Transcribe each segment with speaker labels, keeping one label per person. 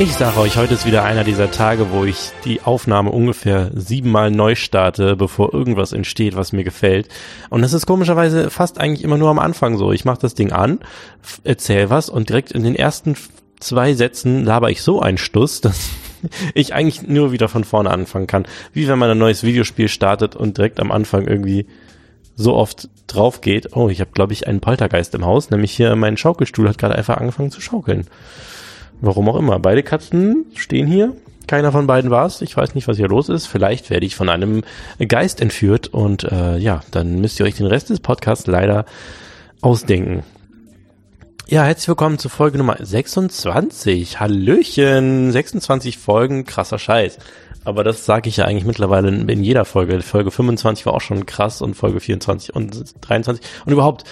Speaker 1: Ich sage euch, heute ist wieder einer dieser Tage, wo ich die Aufnahme ungefähr siebenmal neu starte, bevor irgendwas entsteht, was mir gefällt. Und das ist komischerweise fast eigentlich immer nur am Anfang so. Ich mache das Ding an, erzähl was und direkt in den ersten zwei Sätzen laber ich so einen Stuss, dass ich eigentlich nur wieder von vorne anfangen kann. Wie wenn man ein neues Videospiel startet und direkt am Anfang irgendwie so oft drauf geht. Oh, ich habe, glaube ich, einen Poltergeist im Haus, nämlich hier mein Schaukelstuhl hat gerade einfach angefangen zu schaukeln. Warum auch immer. Beide Katzen stehen hier. Keiner von beiden war es. Ich weiß nicht, was hier los ist. Vielleicht werde ich von einem Geist entführt und äh, ja, dann müsst ihr euch den Rest des Podcasts leider ausdenken. Ja, herzlich willkommen zu Folge Nummer 26. Hallöchen, 26 Folgen, krasser Scheiß. Aber das sage ich ja eigentlich mittlerweile in, in jeder Folge. Folge 25 war auch schon krass und Folge 24 und 23 und überhaupt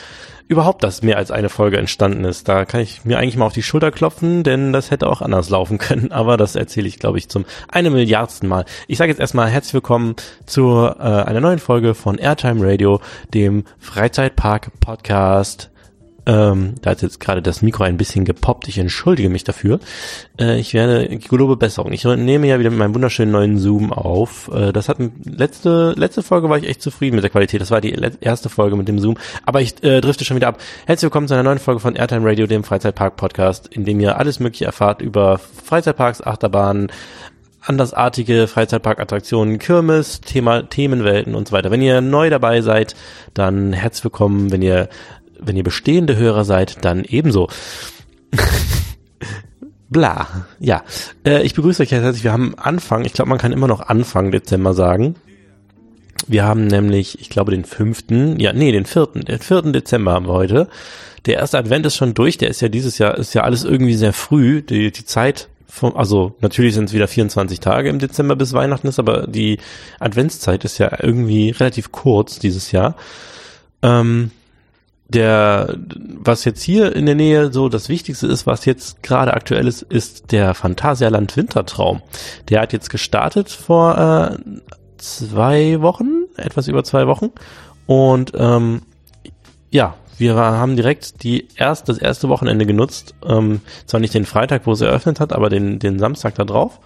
Speaker 1: überhaupt, dass mehr als eine Folge entstanden ist. Da kann ich mir eigentlich mal auf die Schulter klopfen, denn das hätte auch anders laufen können. Aber das erzähle ich, glaube ich, zum eine Milliardsten Mal. Ich sage jetzt erstmal herzlich willkommen zu äh, einer neuen Folge von Airtime Radio, dem Freizeitpark Podcast ähm, da hat jetzt gerade das Mikro ein bisschen gepoppt. Ich entschuldige mich dafür. Äh, ich werde, ich gelobe Besserung. Ich nehme ja wieder mit meinem wunderschönen neuen Zoom auf. Äh, das hat letzte letzte Folge war ich echt zufrieden mit der Qualität. Das war die erste Folge mit dem Zoom. Aber ich äh, drifte schon wieder ab. Herzlich willkommen zu einer neuen Folge von Airtime Radio, dem Freizeitpark Podcast, in dem ihr alles Mögliche erfahrt über Freizeitparks, Achterbahnen, andersartige Freizeitparkattraktionen, Kirmes, Thema, Themenwelten und so weiter. Wenn ihr neu dabei seid, dann herzlich willkommen. Wenn ihr wenn ihr bestehende Hörer seid, dann ebenso. Bla. Ja. Äh, ich begrüße euch herzlich. Wir haben Anfang, ich glaube, man kann immer noch Anfang Dezember sagen. Wir haben nämlich, ich glaube, den fünften, ja, nee, den vierten, den vierten Dezember haben wir heute. Der erste Advent ist schon durch, der ist ja dieses Jahr, ist ja alles irgendwie sehr früh. Die, die Zeit vom, also natürlich sind es wieder 24 Tage im Dezember bis Weihnachten ist, aber die Adventszeit ist ja irgendwie relativ kurz dieses Jahr. Ähm, der, was jetzt hier in der Nähe so das Wichtigste ist, was jetzt gerade aktuell ist, ist der Phantasialand Wintertraum. Der hat jetzt gestartet vor äh, zwei Wochen, etwas über zwei Wochen. Und ähm, ja, wir haben direkt die erst, das erste Wochenende genutzt. Ähm, zwar nicht den Freitag, wo es eröffnet hat, aber den, den Samstag da drauf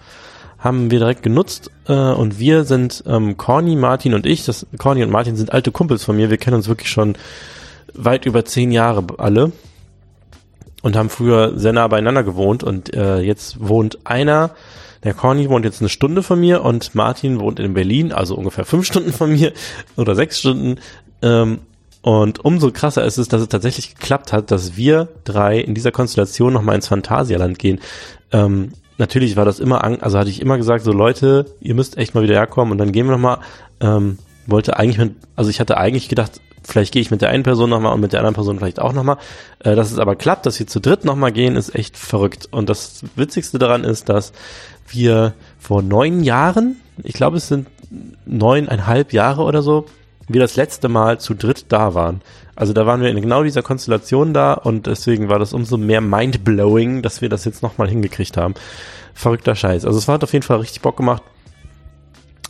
Speaker 1: haben wir direkt genutzt äh, und wir sind ähm, Corny, Martin und ich. Das Corny und Martin sind alte Kumpels von mir. Wir kennen uns wirklich schon weit über zehn Jahre alle und haben früher sehr nah beieinander gewohnt und äh, jetzt wohnt einer, der Corny wohnt jetzt eine Stunde von mir und Martin wohnt in Berlin, also ungefähr fünf Stunden von mir oder sechs Stunden. Ähm, und umso krasser ist es, dass es tatsächlich geklappt hat, dass wir drei in dieser Konstellation nochmal ins Phantasialand gehen. Ähm, natürlich war das immer, also hatte ich immer gesagt, so Leute, ihr müsst echt mal wieder herkommen und dann gehen wir nochmal. Ähm, wollte eigentlich, mit, also ich hatte eigentlich gedacht, Vielleicht gehe ich mit der einen Person nochmal und mit der anderen Person vielleicht auch nochmal. Äh, dass es aber klappt, dass wir zu dritt nochmal gehen, ist echt verrückt. Und das Witzigste daran ist, dass wir vor neun Jahren, ich glaube es sind neuneinhalb Jahre oder so, wir das letzte Mal zu dritt da waren. Also da waren wir in genau dieser Konstellation da und deswegen war das umso mehr mindblowing, dass wir das jetzt nochmal hingekriegt haben. Verrückter Scheiß. Also es hat auf jeden Fall richtig Bock gemacht.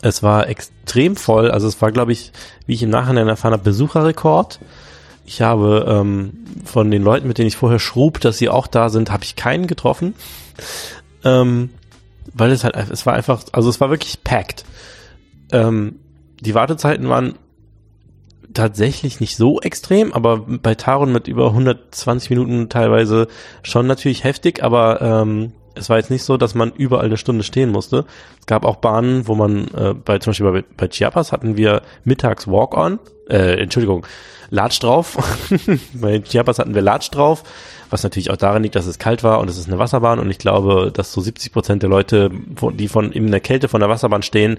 Speaker 1: Es war extrem voll. Also es war, glaube ich, wie ich im Nachhinein erfahren habe, Besucherrekord. Ich habe ähm, von den Leuten, mit denen ich vorher schrub, dass sie auch da sind, habe ich keinen getroffen. Ähm, weil es halt, es war einfach, also es war wirklich packed. Ähm, die Wartezeiten waren tatsächlich nicht so extrem, aber bei Taron mit über 120 Minuten teilweise schon natürlich heftig, aber ähm, es war jetzt nicht so, dass man überall eine Stunde stehen musste. Es gab auch Bahnen, wo man, äh, bei zum Beispiel bei, bei Chiapas hatten wir mittags Walk-on, äh, Entschuldigung, Latsch drauf. bei Chiapas hatten wir Latsch drauf, was natürlich auch daran liegt, dass es kalt war und es ist eine Wasserbahn und ich glaube, dass so 70 Prozent der Leute, die von in der Kälte von der Wasserbahn stehen,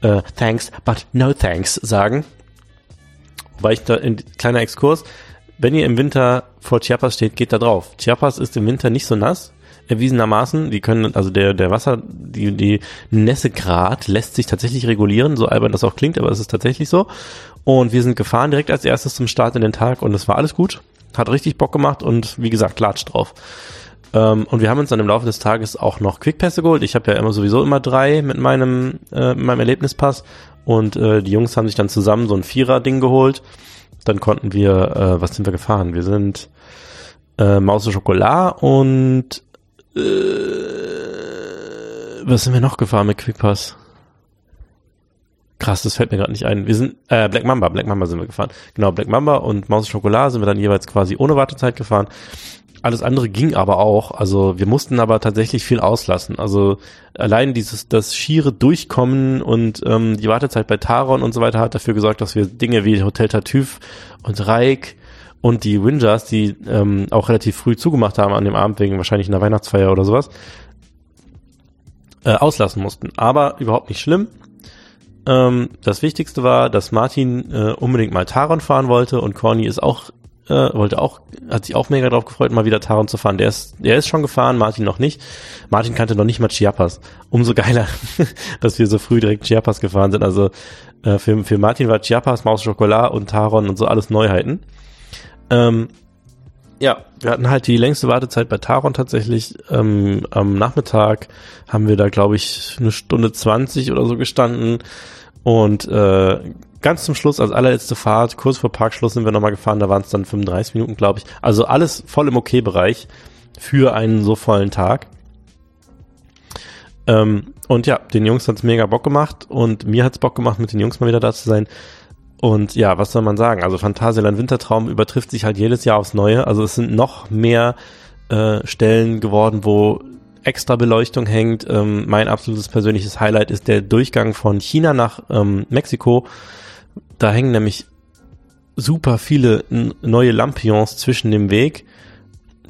Speaker 1: äh, thanks, but no thanks sagen. Wobei ich da, in kleiner Exkurs, wenn ihr im Winter vor Chiapas steht, geht da drauf. Chiapas ist im Winter nicht so nass, erwiesenermaßen. Die können, also der, der Wasser, die, die Nässegrad lässt sich tatsächlich regulieren, so albern das auch klingt, aber es ist tatsächlich so. Und wir sind gefahren direkt als erstes zum Start in den Tag und es war alles gut. Hat richtig Bock gemacht und wie gesagt, Latsch drauf. Ähm, und wir haben uns dann im Laufe des Tages auch noch Quickpässe geholt. Ich habe ja immer sowieso immer drei mit meinem, äh, meinem Erlebnispass. Und äh, die Jungs haben sich dann zusammen so ein Vierer-Ding geholt. Dann konnten wir, äh, was sind wir gefahren? Wir sind äh, Maus Schokolade und äh, was sind wir noch gefahren mit Quickpass? Krass, das fällt mir gerade nicht ein. Wir sind, äh, Black Mamba, Black Mamba sind wir gefahren. Genau, Black Mamba und Maus Schokolade sind wir dann jeweils quasi ohne Wartezeit gefahren. Alles andere ging aber auch. Also wir mussten aber tatsächlich viel auslassen. Also allein dieses, das schiere Durchkommen und ähm, die Wartezeit bei Taron und so weiter hat dafür gesorgt, dass wir Dinge wie Hotel Tartuffe und Reik und die Wingers, die ähm, auch relativ früh zugemacht haben an dem Abend wegen wahrscheinlich einer Weihnachtsfeier oder sowas, äh, auslassen mussten. Aber überhaupt nicht schlimm. Ähm, das Wichtigste war, dass Martin äh, unbedingt mal Taron fahren wollte und Corny ist auch äh, wollte auch, hat sich auch mega drauf gefreut, mal wieder Taron zu fahren. Der ist, der ist schon gefahren, Martin noch nicht. Martin kannte noch nicht mal Chiapas. Umso geiler, dass wir so früh direkt Chiapas gefahren sind. Also äh, für, für Martin war Chiapas, Maus Schokolade und Taron und so alles Neuheiten. Ähm, ja, wir hatten halt die längste Wartezeit bei Taron tatsächlich. Ähm, am Nachmittag haben wir da, glaube ich, eine Stunde zwanzig oder so gestanden. Und äh, ganz zum Schluss, als allerletzte Fahrt, kurz vor Parkschluss sind wir nochmal gefahren, da waren es dann 35 Minuten, glaube ich. Also alles voll im Okay-Bereich für einen so vollen Tag. Ähm, und ja, den Jungs hat's mega Bock gemacht und mir hat's Bock gemacht, mit den Jungs mal wieder da zu sein. Und ja, was soll man sagen? Also Phantasialand Wintertraum übertrifft sich halt jedes Jahr aufs Neue. Also es sind noch mehr äh, Stellen geworden, wo extra Beleuchtung hängt. Ähm, mein absolutes persönliches Highlight ist der Durchgang von China nach ähm, Mexiko. Da hängen nämlich super viele neue Lampions zwischen dem Weg,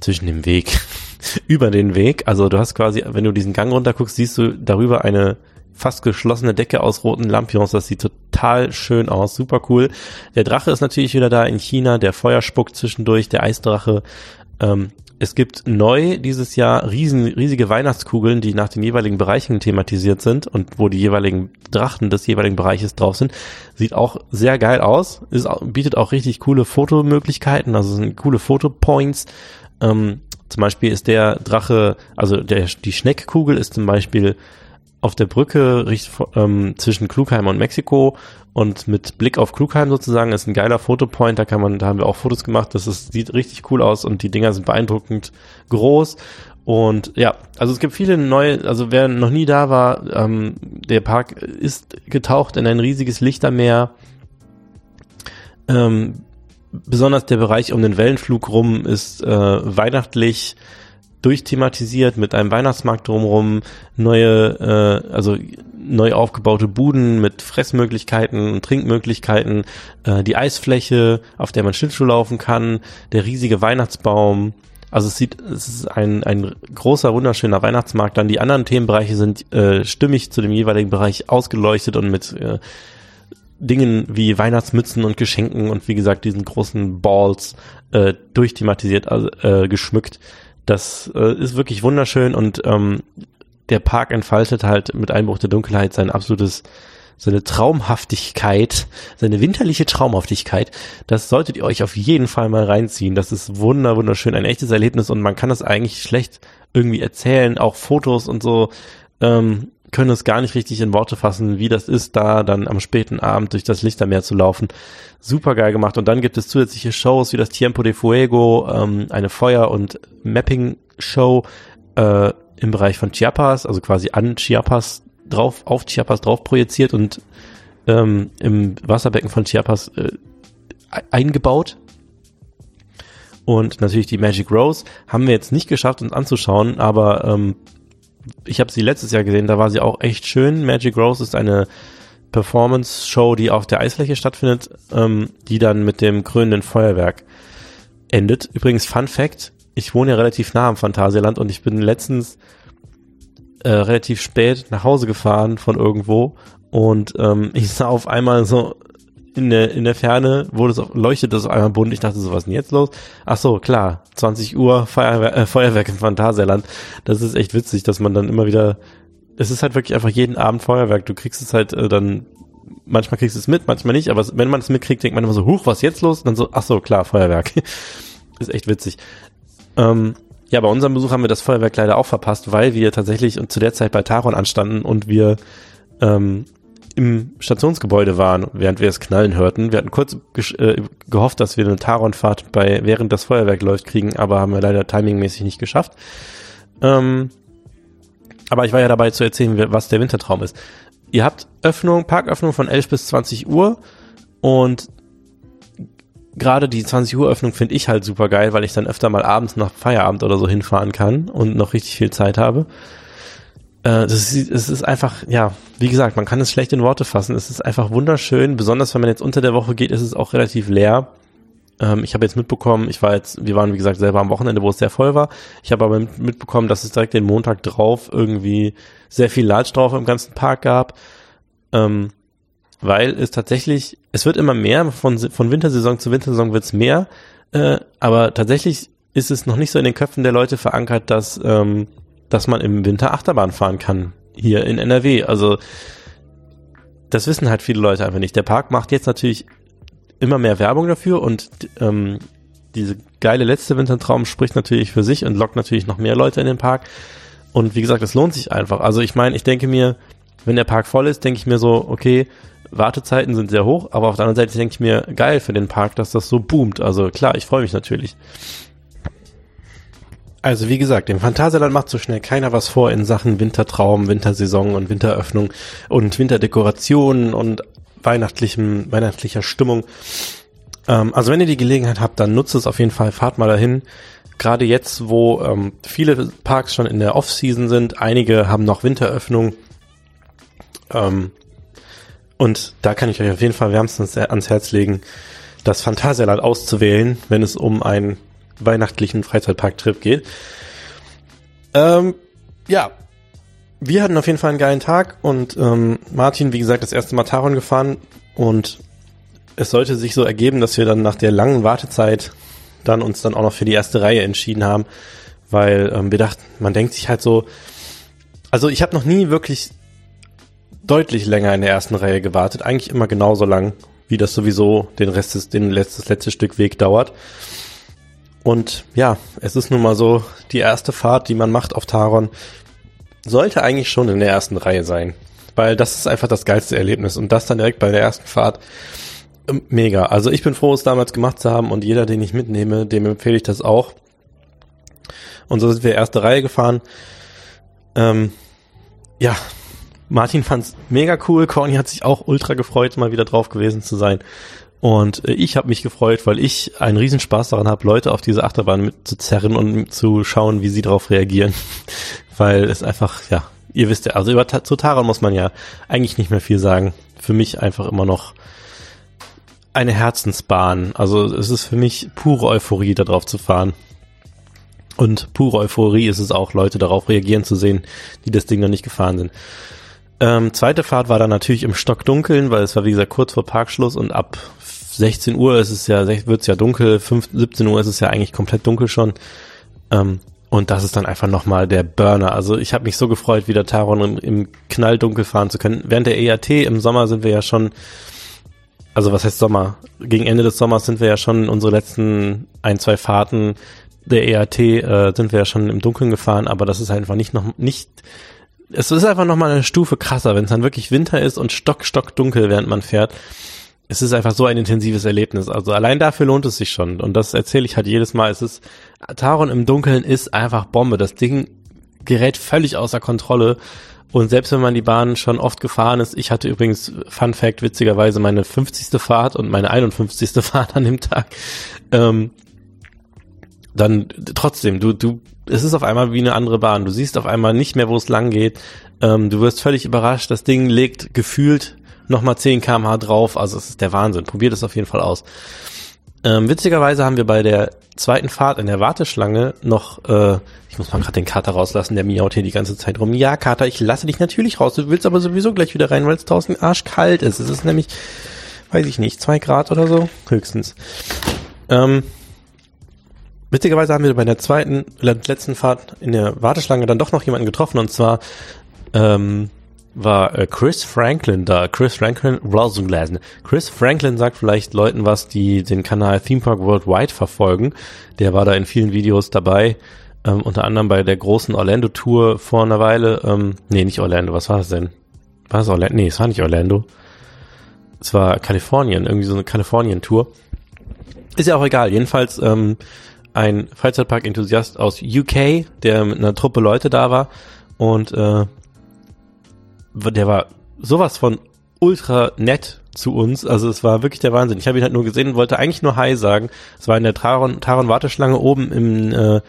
Speaker 1: zwischen dem Weg, über den Weg. Also du hast quasi, wenn du diesen Gang runter guckst, siehst du darüber eine fast geschlossene Decke aus roten Lampions. Das sieht total schön aus, super cool. Der Drache ist natürlich wieder da in China, der Feuer spuckt zwischendurch, der Eisdrache. Ähm, es gibt neu dieses Jahr riesen, riesige Weihnachtskugeln, die nach den jeweiligen Bereichen thematisiert sind und wo die jeweiligen Drachen des jeweiligen Bereiches drauf sind. Sieht auch sehr geil aus, ist, bietet auch richtig coole Fotomöglichkeiten, also sind coole Fotopoints. Ähm, zum Beispiel ist der Drache, also der, die Schneckkugel ist zum Beispiel auf der Brücke ähm, zwischen Klugheim und Mexiko und mit Blick auf Klugheim sozusagen ist ein geiler Fotopoint. Da kann man, da haben wir auch Fotos gemacht. Das ist, sieht richtig cool aus und die Dinger sind beeindruckend groß. Und ja, also es gibt viele neue, also wer noch nie da war, ähm, der Park ist getaucht in ein riesiges Lichtermeer. Ähm, besonders der Bereich um den Wellenflug rum ist äh, weihnachtlich durchthematisiert mit einem Weihnachtsmarkt drumherum, neue, äh, also neu aufgebaute Buden mit Fressmöglichkeiten und Trinkmöglichkeiten, äh, die Eisfläche, auf der man Schlittschuh laufen kann, der riesige Weihnachtsbaum. Also es sieht, es ist ein, ein großer, wunderschöner Weihnachtsmarkt. Dann die anderen Themenbereiche sind äh, stimmig zu dem jeweiligen Bereich ausgeleuchtet und mit äh, Dingen wie Weihnachtsmützen und Geschenken und wie gesagt diesen großen Balls äh, durchthematisiert, also äh, geschmückt. Das äh, ist wirklich wunderschön und ähm, der Park entfaltet halt mit Einbruch der Dunkelheit sein absolutes, seine Traumhaftigkeit, seine winterliche Traumhaftigkeit. Das solltet ihr euch auf jeden Fall mal reinziehen. Das ist wunder, wunderschön, ein echtes Erlebnis und man kann das eigentlich schlecht irgendwie erzählen. Auch Fotos und so ähm, können es gar nicht richtig in Worte fassen, wie das ist, da dann am späten Abend durch das Lichtermeer zu laufen super geil gemacht. Und dann gibt es zusätzliche Shows wie das Tiempo de Fuego, ähm, eine Feuer- und Mapping-Show äh, im Bereich von Chiapas, also quasi an Chiapas drauf, auf Chiapas drauf projiziert und ähm, im Wasserbecken von Chiapas äh, eingebaut. Und natürlich die Magic Rose haben wir jetzt nicht geschafft, uns anzuschauen, aber ähm, ich habe sie letztes Jahr gesehen, da war sie auch echt schön. Magic Rose ist eine Performance-Show, die auf der Eisfläche stattfindet, ähm, die dann mit dem krönenden Feuerwerk endet. Übrigens, Fun Fact, ich wohne ja relativ nah am Phantasialand und ich bin letztens äh, relativ spät nach Hause gefahren von irgendwo und ähm, ich sah auf einmal so in der, in der Ferne wurde es, leuchtet das auf einmal bunt. Ich dachte so, was ist denn jetzt los? Ach so, klar, 20 Uhr Feuerwehr, äh, Feuerwerk im Phantasialand. Das ist echt witzig, dass man dann immer wieder es ist halt wirklich einfach jeden Abend Feuerwerk. Du kriegst es halt äh, dann, manchmal kriegst du es mit, manchmal nicht, aber wenn man es mitkriegt, denkt man immer so, huch, was ist jetzt los? Und dann so, ach so, klar, Feuerwerk. ist echt witzig. Ähm, ja, bei unserem Besuch haben wir das Feuerwerk leider auch verpasst, weil wir tatsächlich zu der Zeit bei Taron anstanden und wir ähm, im Stationsgebäude waren, während wir es knallen hörten. Wir hatten kurz äh, gehofft, dass wir eine Taron-Fahrt bei, während das Feuerwerk läuft, kriegen, aber haben wir leider timingmäßig nicht geschafft. Ähm, aber ich war ja dabei zu erzählen, was der Wintertraum ist. Ihr habt Öffnung, Parköffnung von 11 bis 20 Uhr und gerade die 20 Uhr Öffnung finde ich halt super geil, weil ich dann öfter mal abends nach Feierabend oder so hinfahren kann und noch richtig viel Zeit habe. Äh, das ist, es ist einfach, ja, wie gesagt, man kann es schlecht in Worte fassen. Es ist einfach wunderschön. Besonders wenn man jetzt unter der Woche geht, ist es auch relativ leer. Ähm, ich habe jetzt mitbekommen, ich war jetzt, wir waren wie gesagt selber am Wochenende, wo es sehr voll war. Ich habe aber mitbekommen, dass es direkt den Montag drauf irgendwie sehr viel Latsch drauf im ganzen Park gab. Ähm, weil es tatsächlich, es wird immer mehr, von, von Wintersaison zu Wintersaison wird es mehr, äh, aber tatsächlich ist es noch nicht so in den Köpfen der Leute verankert, dass ähm, dass man im Winter Achterbahn fahren kann. Hier in NRW. Also, das wissen halt viele Leute einfach nicht. Der Park macht jetzt natürlich immer mehr Werbung dafür und ähm, diese geile letzte Wintertraum spricht natürlich für sich und lockt natürlich noch mehr Leute in den Park. Und wie gesagt, es lohnt sich einfach. Also ich meine, ich denke mir, wenn der Park voll ist, denke ich mir so, okay, Wartezeiten sind sehr hoch, aber auf der anderen Seite denke ich mir, geil für den Park, dass das so boomt. Also klar, ich freue mich natürlich. Also wie gesagt, dem Phantasialand macht so schnell keiner was vor in Sachen Wintertraum, Wintersaison und Winteröffnung und Winterdekorationen und weihnachtlichem, weihnachtlicher Stimmung. Ähm, also wenn ihr die Gelegenheit habt, dann nutzt es auf jeden Fall, fahrt mal dahin. Gerade jetzt, wo ähm, viele Parks schon in der Off-Season sind, einige haben noch Winteröffnung. Ähm, und da kann ich euch auf jeden Fall wärmstens ans Herz legen, das Phantasialand auszuwählen, wenn es um ein weihnachtlichen Freizeitparktrip geht. Ähm, ja, wir hatten auf jeden Fall einen geilen Tag und ähm, Martin, wie gesagt, das erste Mal Taron gefahren und es sollte sich so ergeben, dass wir dann nach der langen Wartezeit dann uns dann auch noch für die erste Reihe entschieden haben, weil ähm, wir dachten, man denkt sich halt so, also ich habe noch nie wirklich deutlich länger in der ersten Reihe gewartet, eigentlich immer genauso lang, wie das sowieso den Rest des, den letztes letzte Stück Weg dauert. Und ja, es ist nun mal so, die erste Fahrt, die man macht auf Taron, sollte eigentlich schon in der ersten Reihe sein. Weil das ist einfach das geilste Erlebnis. Und das dann direkt bei der ersten Fahrt, ähm, mega. Also ich bin froh, es damals gemacht zu haben und jeder, den ich mitnehme, dem empfehle ich das auch. Und so sind wir erste Reihe gefahren. Ähm, ja, Martin fand's mega cool. Corny hat sich auch ultra gefreut, mal wieder drauf gewesen zu sein. Und äh, ich habe mich gefreut, weil ich einen Riesenspaß daran habe, Leute auf diese Achterbahn mitzuzerren und zu schauen, wie sie darauf reagieren. weil es einfach, ja, ihr wisst ja, also über zu Taron muss man ja eigentlich nicht mehr viel sagen. Für mich einfach immer noch eine Herzensbahn. Also es ist für mich pure Euphorie, da drauf zu fahren. Und pure Euphorie ist es auch, Leute darauf reagieren zu sehen, die das Ding noch nicht gefahren sind. Ähm, zweite Fahrt war dann natürlich im Stockdunkeln, weil es war wie gesagt kurz vor Parkschluss und ab 16 Uhr ist es ja, wird es ja dunkel, 5, 17 Uhr ist es ja eigentlich komplett dunkel schon. Ähm, und das ist dann einfach nochmal der Burner. Also ich habe mich so gefreut, wieder Taron im, im Knalldunkel fahren zu können. Während der EAT im Sommer sind wir ja schon, also was heißt Sommer? Gegen Ende des Sommers sind wir ja schon unsere letzten ein, zwei Fahrten der EAT äh, sind wir ja schon im Dunkeln gefahren, aber das ist einfach nicht noch nicht es ist einfach nochmal eine Stufe krasser, wenn es dann wirklich Winter ist und stock, stock dunkel, während man fährt. Es ist einfach so ein intensives Erlebnis. Also allein dafür lohnt es sich schon. Und das erzähle ich halt jedes Mal. Es ist, Taron im Dunkeln ist einfach Bombe. Das Ding gerät völlig außer Kontrolle. Und selbst wenn man die Bahn schon oft gefahren ist, ich hatte übrigens, Fun Fact, witzigerweise meine 50. Fahrt und meine 51. Fahrt an dem Tag, ähm, dann trotzdem, du, du, es ist auf einmal wie eine andere Bahn. Du siehst auf einmal nicht mehr, wo es lang geht. Ähm, du wirst völlig überrascht. Das Ding legt gefühlt nochmal 10 kmh drauf. Also es ist der Wahnsinn. Probiert es auf jeden Fall aus. Ähm, witzigerweise haben wir bei der zweiten Fahrt in der Warteschlange noch, äh, ich muss mal gerade den Kater rauslassen, der miaut hier die ganze Zeit rum. Ja, Kater, ich lasse dich natürlich raus. Du willst aber sowieso gleich wieder rein, weil es draußen arschkalt ist. Es ist nämlich, weiß ich nicht, zwei Grad oder so, höchstens. Ähm, Witzigerweise haben wir bei der zweiten, letzten Fahrt in der Warteschlange dann doch noch jemanden getroffen und zwar ähm, war äh, Chris Franklin da. Chris Franklin, Chris Franklin sagt vielleicht Leuten was, die den Kanal Theme Park Worldwide verfolgen. Der war da in vielen Videos dabei, ähm, unter anderem bei der großen Orlando Tour vor einer Weile. Ähm, nee, nicht Orlando, was war es denn? War es Orlando? Nee, es war nicht Orlando. Es war Kalifornien, irgendwie so eine Kalifornien-Tour. Ist ja auch egal. Jedenfalls ähm, ein Freizeitpark-Enthusiast aus UK, der mit einer Truppe Leute da war. und äh, der war sowas von ultra nett zu uns. Also es war wirklich der Wahnsinn. Ich habe ihn halt nur gesehen und wollte eigentlich nur Hi sagen. Es war in der Taron, Taron Warteschlange oben im, äh,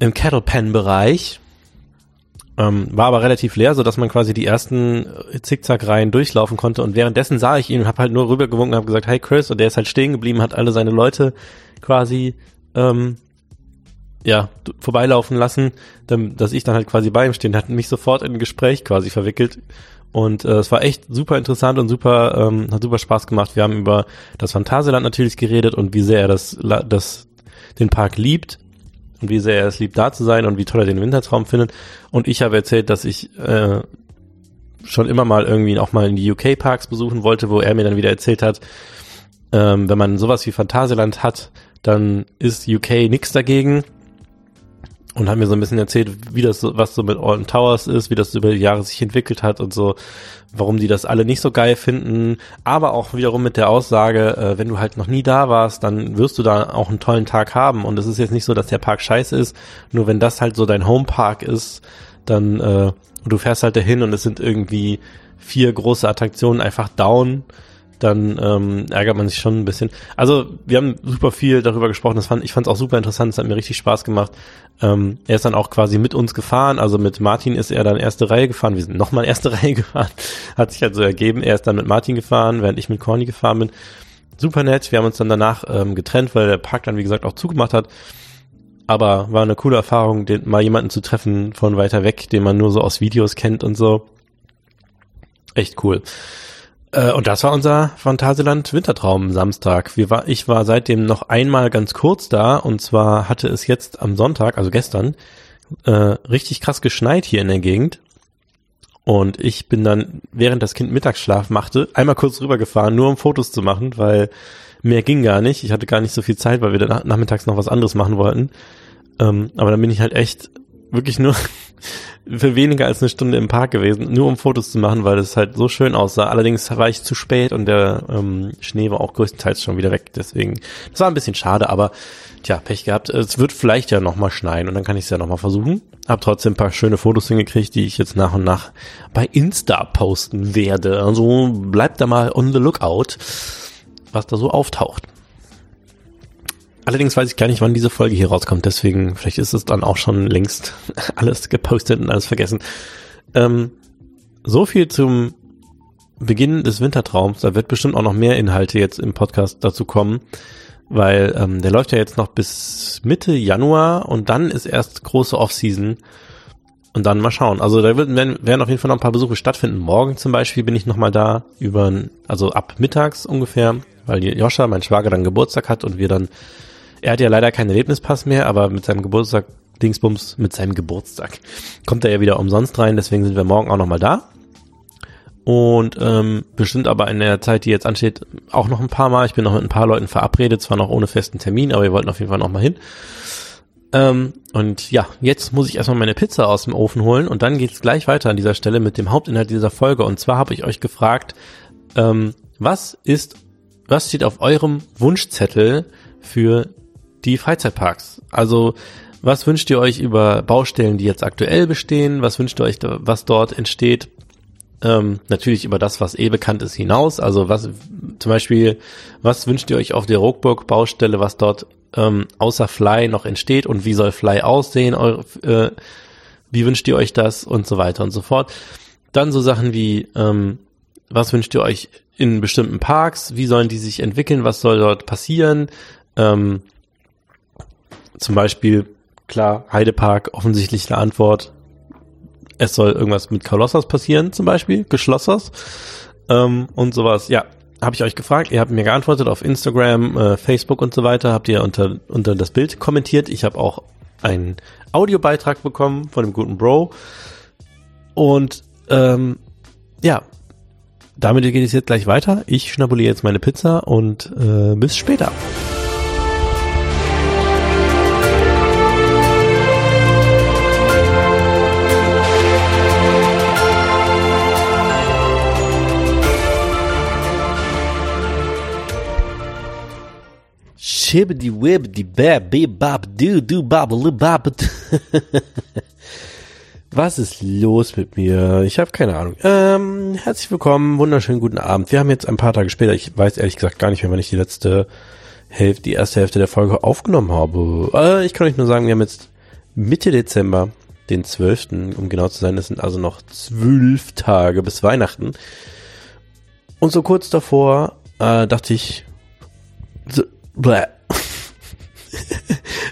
Speaker 1: im Cattle Pen Bereich. Ähm, war aber relativ leer, so dass man quasi die ersten Zickzack-Reihen durchlaufen konnte. Und währenddessen sah ich ihn und habe halt nur rübergewunken und habe gesagt, hey Chris. Und der ist halt stehen geblieben, hat alle seine Leute quasi ähm, ja, vorbeilaufen lassen, dass ich dann halt quasi bei ihm stehen, hat mich sofort in ein Gespräch quasi verwickelt. Und äh, es war echt super interessant und super, ähm, hat super Spaß gemacht. Wir haben über das Phantasialand natürlich geredet und wie sehr er das, das, den Park liebt und wie sehr er es liebt, da zu sein und wie toll er den Wintertraum findet. Und ich habe erzählt, dass ich äh, schon immer mal irgendwie auch mal in die UK-Parks besuchen wollte, wo er mir dann wieder erzählt hat, ähm, wenn man sowas wie Phantasialand hat, dann ist UK nichts dagegen und hat mir so ein bisschen erzählt, wie das so, was so mit Alton Towers ist, wie das über die Jahre sich entwickelt hat und so, warum die das alle nicht so geil finden, aber auch wiederum mit der Aussage, äh, wenn du halt noch nie da warst, dann wirst du da auch einen tollen Tag haben. Und es ist jetzt nicht so, dass der Park scheiße ist, nur wenn das halt so dein Homepark ist, dann äh, du fährst halt dahin und es sind irgendwie vier große Attraktionen einfach down dann ähm, ärgert man sich schon ein bisschen. Also wir haben super viel darüber gesprochen. Das fand, ich fand es auch super interessant. Es hat mir richtig Spaß gemacht. Ähm, er ist dann auch quasi mit uns gefahren. Also mit Martin ist er dann erste Reihe gefahren. Wir sind nochmal erste Reihe gefahren. Hat sich halt so ergeben. Er ist dann mit Martin gefahren, während ich mit Corny gefahren bin. Super nett. Wir haben uns dann danach ähm, getrennt, weil der Park dann wie gesagt auch zugemacht hat. Aber war eine coole Erfahrung, den, mal jemanden zu treffen von weiter weg, den man nur so aus Videos kennt und so. Echt cool. Äh, und das war unser Phantasialand Wintertraum Samstag. Wir war, ich war seitdem noch einmal ganz kurz da und zwar hatte es jetzt am Sonntag, also gestern, äh, richtig krass geschneit hier in der Gegend. Und ich bin dann, während das Kind Mittagsschlaf machte, einmal kurz rübergefahren, nur um Fotos zu machen, weil mehr ging gar nicht. Ich hatte gar nicht so viel Zeit, weil wir dann nachmittags noch was anderes machen wollten. Ähm, aber dann bin ich halt echt wirklich nur für weniger als eine Stunde im Park gewesen, nur um Fotos zu machen, weil es halt so schön aussah. Allerdings war ich zu spät und der ähm, Schnee war auch größtenteils schon wieder weg. Deswegen, das war ein bisschen schade, aber tja, Pech gehabt. Es wird vielleicht ja nochmal schneien und dann kann ich es ja nochmal versuchen. Hab trotzdem ein paar schöne Fotos hingekriegt, die ich jetzt nach und nach bei Insta posten werde. Also bleibt da mal on the lookout, was da so auftaucht. Allerdings weiß ich gar nicht, wann diese Folge hier rauskommt, deswegen vielleicht ist es dann auch schon längst alles gepostet und alles vergessen. Ähm, so viel zum Beginn des Wintertraums. Da wird bestimmt auch noch mehr Inhalte jetzt im Podcast dazu kommen, weil ähm, der läuft ja jetzt noch bis Mitte Januar und dann ist erst große Offseason und dann mal schauen. Also da werden, werden auf jeden Fall noch ein paar Besuche stattfinden. Morgen zum Beispiel bin ich nochmal da über, also ab mittags ungefähr, weil Joscha, mein Schwager, dann Geburtstag hat und wir dann er hat ja leider keinen Erlebnispass mehr, aber mit seinem Geburtstag, Dingsbums, mit seinem Geburtstag kommt er ja wieder umsonst rein, deswegen sind wir morgen auch nochmal da. Und ähm, bestimmt aber in der Zeit, die jetzt ansteht, auch noch ein paar Mal. Ich bin noch mit ein paar Leuten verabredet, zwar noch ohne festen Termin, aber wir wollten auf jeden Fall nochmal hin. Ähm, und ja, jetzt muss ich erstmal meine Pizza aus dem Ofen holen und dann geht's gleich weiter an dieser Stelle mit dem Hauptinhalt dieser Folge. Und zwar habe ich euch gefragt, ähm, was ist, was steht auf eurem Wunschzettel für die Freizeitparks. Also was wünscht ihr euch über Baustellen, die jetzt aktuell bestehen? Was wünscht ihr euch, was dort entsteht? Ähm, natürlich über das, was eh bekannt ist, hinaus. Also was zum Beispiel, was wünscht ihr euch auf der Rockburg-Baustelle, was dort ähm, außer Fly noch entsteht und wie soll Fly aussehen? Eure, äh, wie wünscht ihr euch das und so weiter und so fort. Dann so Sachen wie, ähm, was wünscht ihr euch in bestimmten Parks? Wie sollen die sich entwickeln? Was soll dort passieren? Ähm, zum Beispiel, klar, Heidepark, offensichtlich eine Antwort. Es soll irgendwas mit Kolossos passieren, zum Beispiel, Geschlossers ähm, und sowas. Ja, habe ich euch gefragt. Ihr habt mir geantwortet auf Instagram, äh, Facebook und so weiter. Habt ihr unter, unter das Bild kommentiert. Ich habe auch einen Audiobeitrag bekommen von dem guten Bro. Und ähm, ja, damit geht es jetzt gleich weiter. Ich schnabuliere jetzt meine Pizza und äh, bis später. Shibbity wibbity bab bib bab do do bab bab. Was ist los mit mir? Ich habe keine Ahnung. Ähm, herzlich willkommen, wunderschönen guten Abend. Wir haben jetzt ein paar Tage später, ich weiß ehrlich gesagt gar nicht mehr, wann ich die letzte Hälfte, die erste Hälfte der Folge aufgenommen habe. Äh, ich kann euch nur sagen, wir haben jetzt Mitte Dezember, den 12., um genau zu sein, das sind also noch zwölf Tage bis Weihnachten. Und so kurz davor äh, dachte ich, so,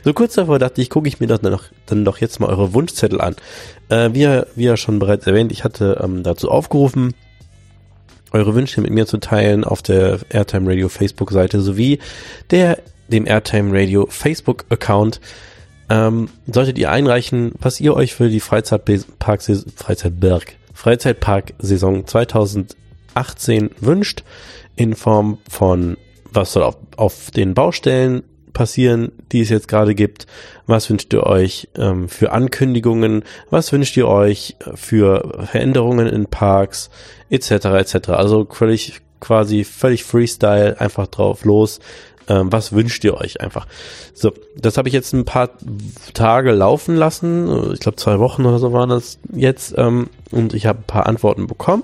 Speaker 1: so kurz davor dachte ich, gucke ich mir doch noch, dann doch jetzt mal eure Wunschzettel an. Äh, wie, wie ja schon bereits erwähnt, ich hatte ähm, dazu aufgerufen, eure Wünsche mit mir zu teilen auf der Airtime Radio Facebook-Seite sowie der dem Airtime Radio Facebook-Account. Ähm, solltet ihr einreichen, was ihr euch für die Freizeitpark Freizeitberg Freizeitpark-Saison 2018 wünscht, in Form von was soll auf, auf den Baustellen passieren, die es jetzt gerade gibt? Was wünscht ihr euch ähm, für Ankündigungen? Was wünscht ihr euch für Veränderungen in Parks etc. etc. Also völlig quasi völlig Freestyle einfach drauf los. Ähm, was wünscht ihr euch einfach? So, das habe ich jetzt ein paar Tage laufen lassen. Ich glaube zwei Wochen oder so waren das jetzt. Ähm, und ich habe ein paar Antworten bekommen.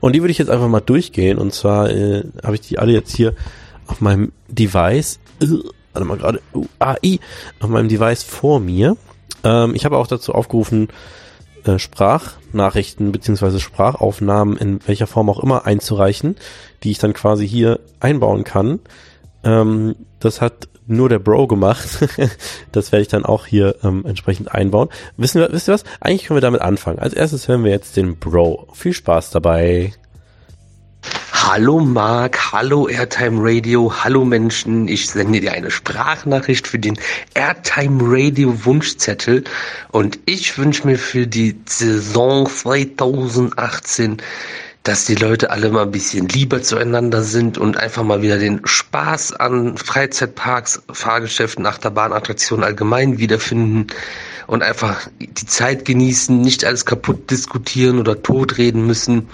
Speaker 1: Und die würde ich jetzt einfach mal durchgehen. Und zwar äh, habe ich die alle jetzt hier auf meinem Device, äh, warte mal gerade, uh, AI, auf meinem Device vor mir. Ähm, ich habe auch dazu aufgerufen, äh, Sprachnachrichten beziehungsweise Sprachaufnahmen in welcher Form auch immer einzureichen, die ich dann quasi hier einbauen kann. Ähm, das hat nur der Bro gemacht. das werde ich dann auch hier ähm, entsprechend einbauen. Wissen wir, wisst ihr was? Eigentlich können wir damit anfangen. Als erstes hören wir jetzt den Bro. Viel Spaß dabei.
Speaker 2: Hallo Marc, hallo Airtime Radio, hallo Menschen. Ich sende dir eine Sprachnachricht für den Airtime Radio Wunschzettel und ich wünsche mir für die Saison 2018, dass die Leute alle mal ein bisschen lieber zueinander sind und einfach mal wieder den Spaß an Freizeitparks, Fahrgeschäften, Achterbahnattraktionen allgemein wiederfinden und einfach die Zeit genießen, nicht alles kaputt diskutieren oder totreden müssen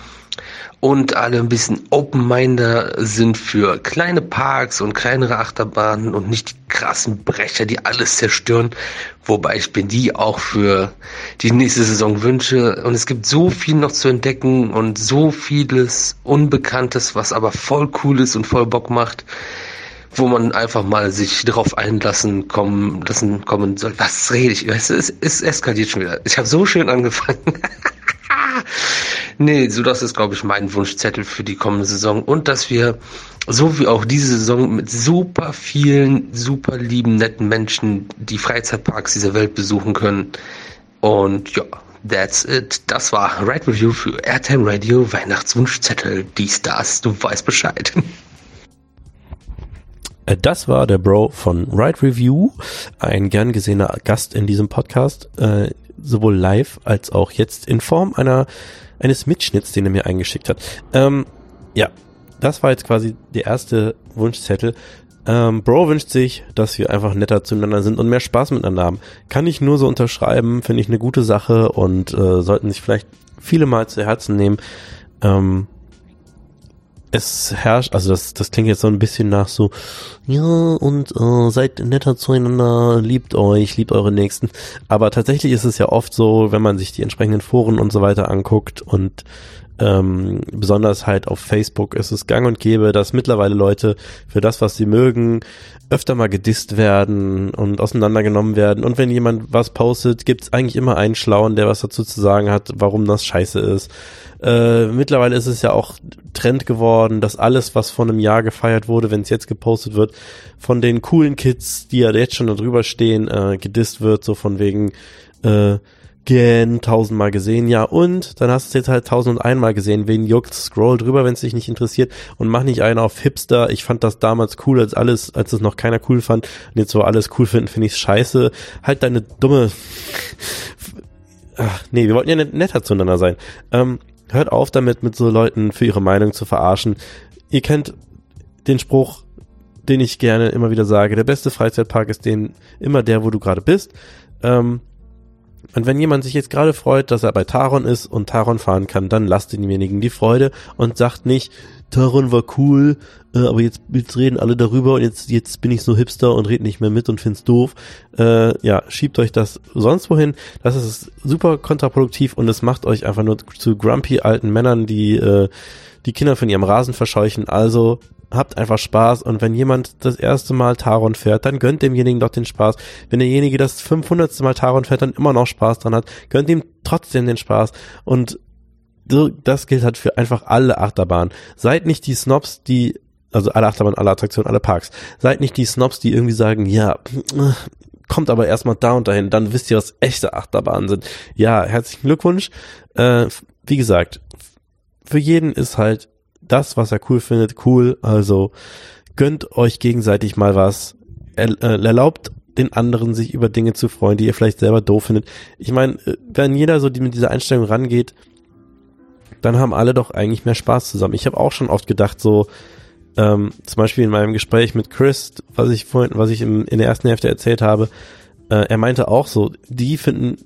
Speaker 2: und alle ein bisschen open-minder sind für kleine Parks und kleinere Achterbahnen und nicht die krassen Brecher, die alles zerstören. Wobei ich bin die auch für die nächste Saison wünsche. Und es gibt so viel noch zu entdecken und so vieles Unbekanntes, was aber voll cool ist und voll Bock macht wo man einfach mal sich drauf einlassen kommen lassen kommen soll. Was rede ich? Weißt es, es eskaliert schon wieder. Ich habe so schön angefangen. nee, so das ist, glaube ich, mein Wunschzettel für die kommende Saison. Und dass wir, so wie auch diese Saison, mit super vielen, super lieben, netten Menschen die Freizeitparks dieser Welt besuchen können. Und ja, that's it. Das war Ride Review für Airtime Radio Weihnachtswunschzettel. Die Stars, du weißt Bescheid.
Speaker 1: Äh, das war der Bro von Ride Review, ein gern gesehener Gast in diesem Podcast. Sowohl live als auch jetzt in Form einer eines Mitschnitts, den er mir eingeschickt hat. Ähm, ja, das war jetzt quasi der erste Wunschzettel. Ähm, Bro wünscht sich, dass wir einfach netter zueinander sind und mehr Spaß miteinander haben. Kann ich nur so unterschreiben, finde ich eine gute Sache und äh, sollten sich vielleicht viele mal zu Herzen nehmen. Ähm, es herrscht, also das, das klingt jetzt so ein bisschen nach so, ja, und äh, seid netter zueinander, liebt euch, liebt eure Nächsten. Aber tatsächlich ist es ja oft so, wenn man sich die entsprechenden Foren und so weiter anguckt und ähm, besonders halt auf Facebook ist es gang und gäbe, dass mittlerweile Leute für das, was sie mögen, öfter mal gedisst werden und auseinandergenommen werden. Und wenn jemand was postet, gibt's eigentlich immer einen Schlauen, der was dazu zu sagen hat, warum das scheiße ist. Äh, mittlerweile ist es ja auch Trend geworden, dass alles, was vor einem Jahr gefeiert wurde, wenn es jetzt gepostet wird, von den coolen Kids, die ja jetzt schon da drüber stehen, äh, gedisst wird, so von wegen äh, gen tausendmal gesehen, ja und dann hast du es jetzt halt tausend und einmal gesehen, wen juckt, scroll drüber, wenn es dich nicht interessiert und mach nicht einen auf Hipster, ich fand das damals cool, als alles, als es noch keiner cool fand und jetzt so alles cool finden, finde ich scheiße, halt deine dumme Ach, nee, wir wollten ja netter zueinander sein. Ähm, hört auf damit, mit so Leuten für ihre Meinung zu verarschen. Ihr kennt den Spruch, den ich gerne immer wieder sage, der beste Freizeitpark ist den immer der, wo du gerade bist. Ähm, Und wenn jemand sich jetzt gerade freut, dass er bei Taron ist und Taron fahren kann, dann lasst demjenigen die Freude und sagt nicht, Taron war cool, äh, aber jetzt, jetzt reden alle darüber und jetzt, jetzt bin ich so hipster und red nicht mehr mit und find's doof. Äh, ja, schiebt euch das sonst wohin. Das ist super kontraproduktiv und es macht euch einfach nur zu grumpy alten Männern, die äh, die Kinder von ihrem Rasen verscheuchen. Also habt einfach Spaß und wenn jemand das erste Mal Taron fährt, dann gönnt demjenigen doch den Spaß. Wenn derjenige das 500. Mal Taron fährt, dann immer noch Spaß dran hat, gönnt ihm trotzdem den Spaß und das gilt halt für einfach alle Achterbahnen. Seid nicht die Snobs, die also alle Achterbahnen, alle Attraktionen, alle Parks. Seid nicht die Snobs, die irgendwie sagen, ja, kommt aber erstmal da und dahin, dann wisst ihr, was echte Achterbahnen sind. Ja, herzlichen Glückwunsch. Äh, wie gesagt, für jeden ist halt das, was er cool findet, cool. Also gönnt euch gegenseitig mal was. Äh, erlaubt den anderen, sich über Dinge zu freuen, die ihr vielleicht selber doof findet. Ich meine, äh, wenn jeder so mit dieser Einstellung rangeht, dann haben alle doch eigentlich mehr Spaß zusammen. Ich habe auch schon oft gedacht, so ähm, zum Beispiel in meinem Gespräch mit Chris, was ich vorhin, was ich im, in der ersten Hälfte erzählt habe, äh, er meinte auch so, die finden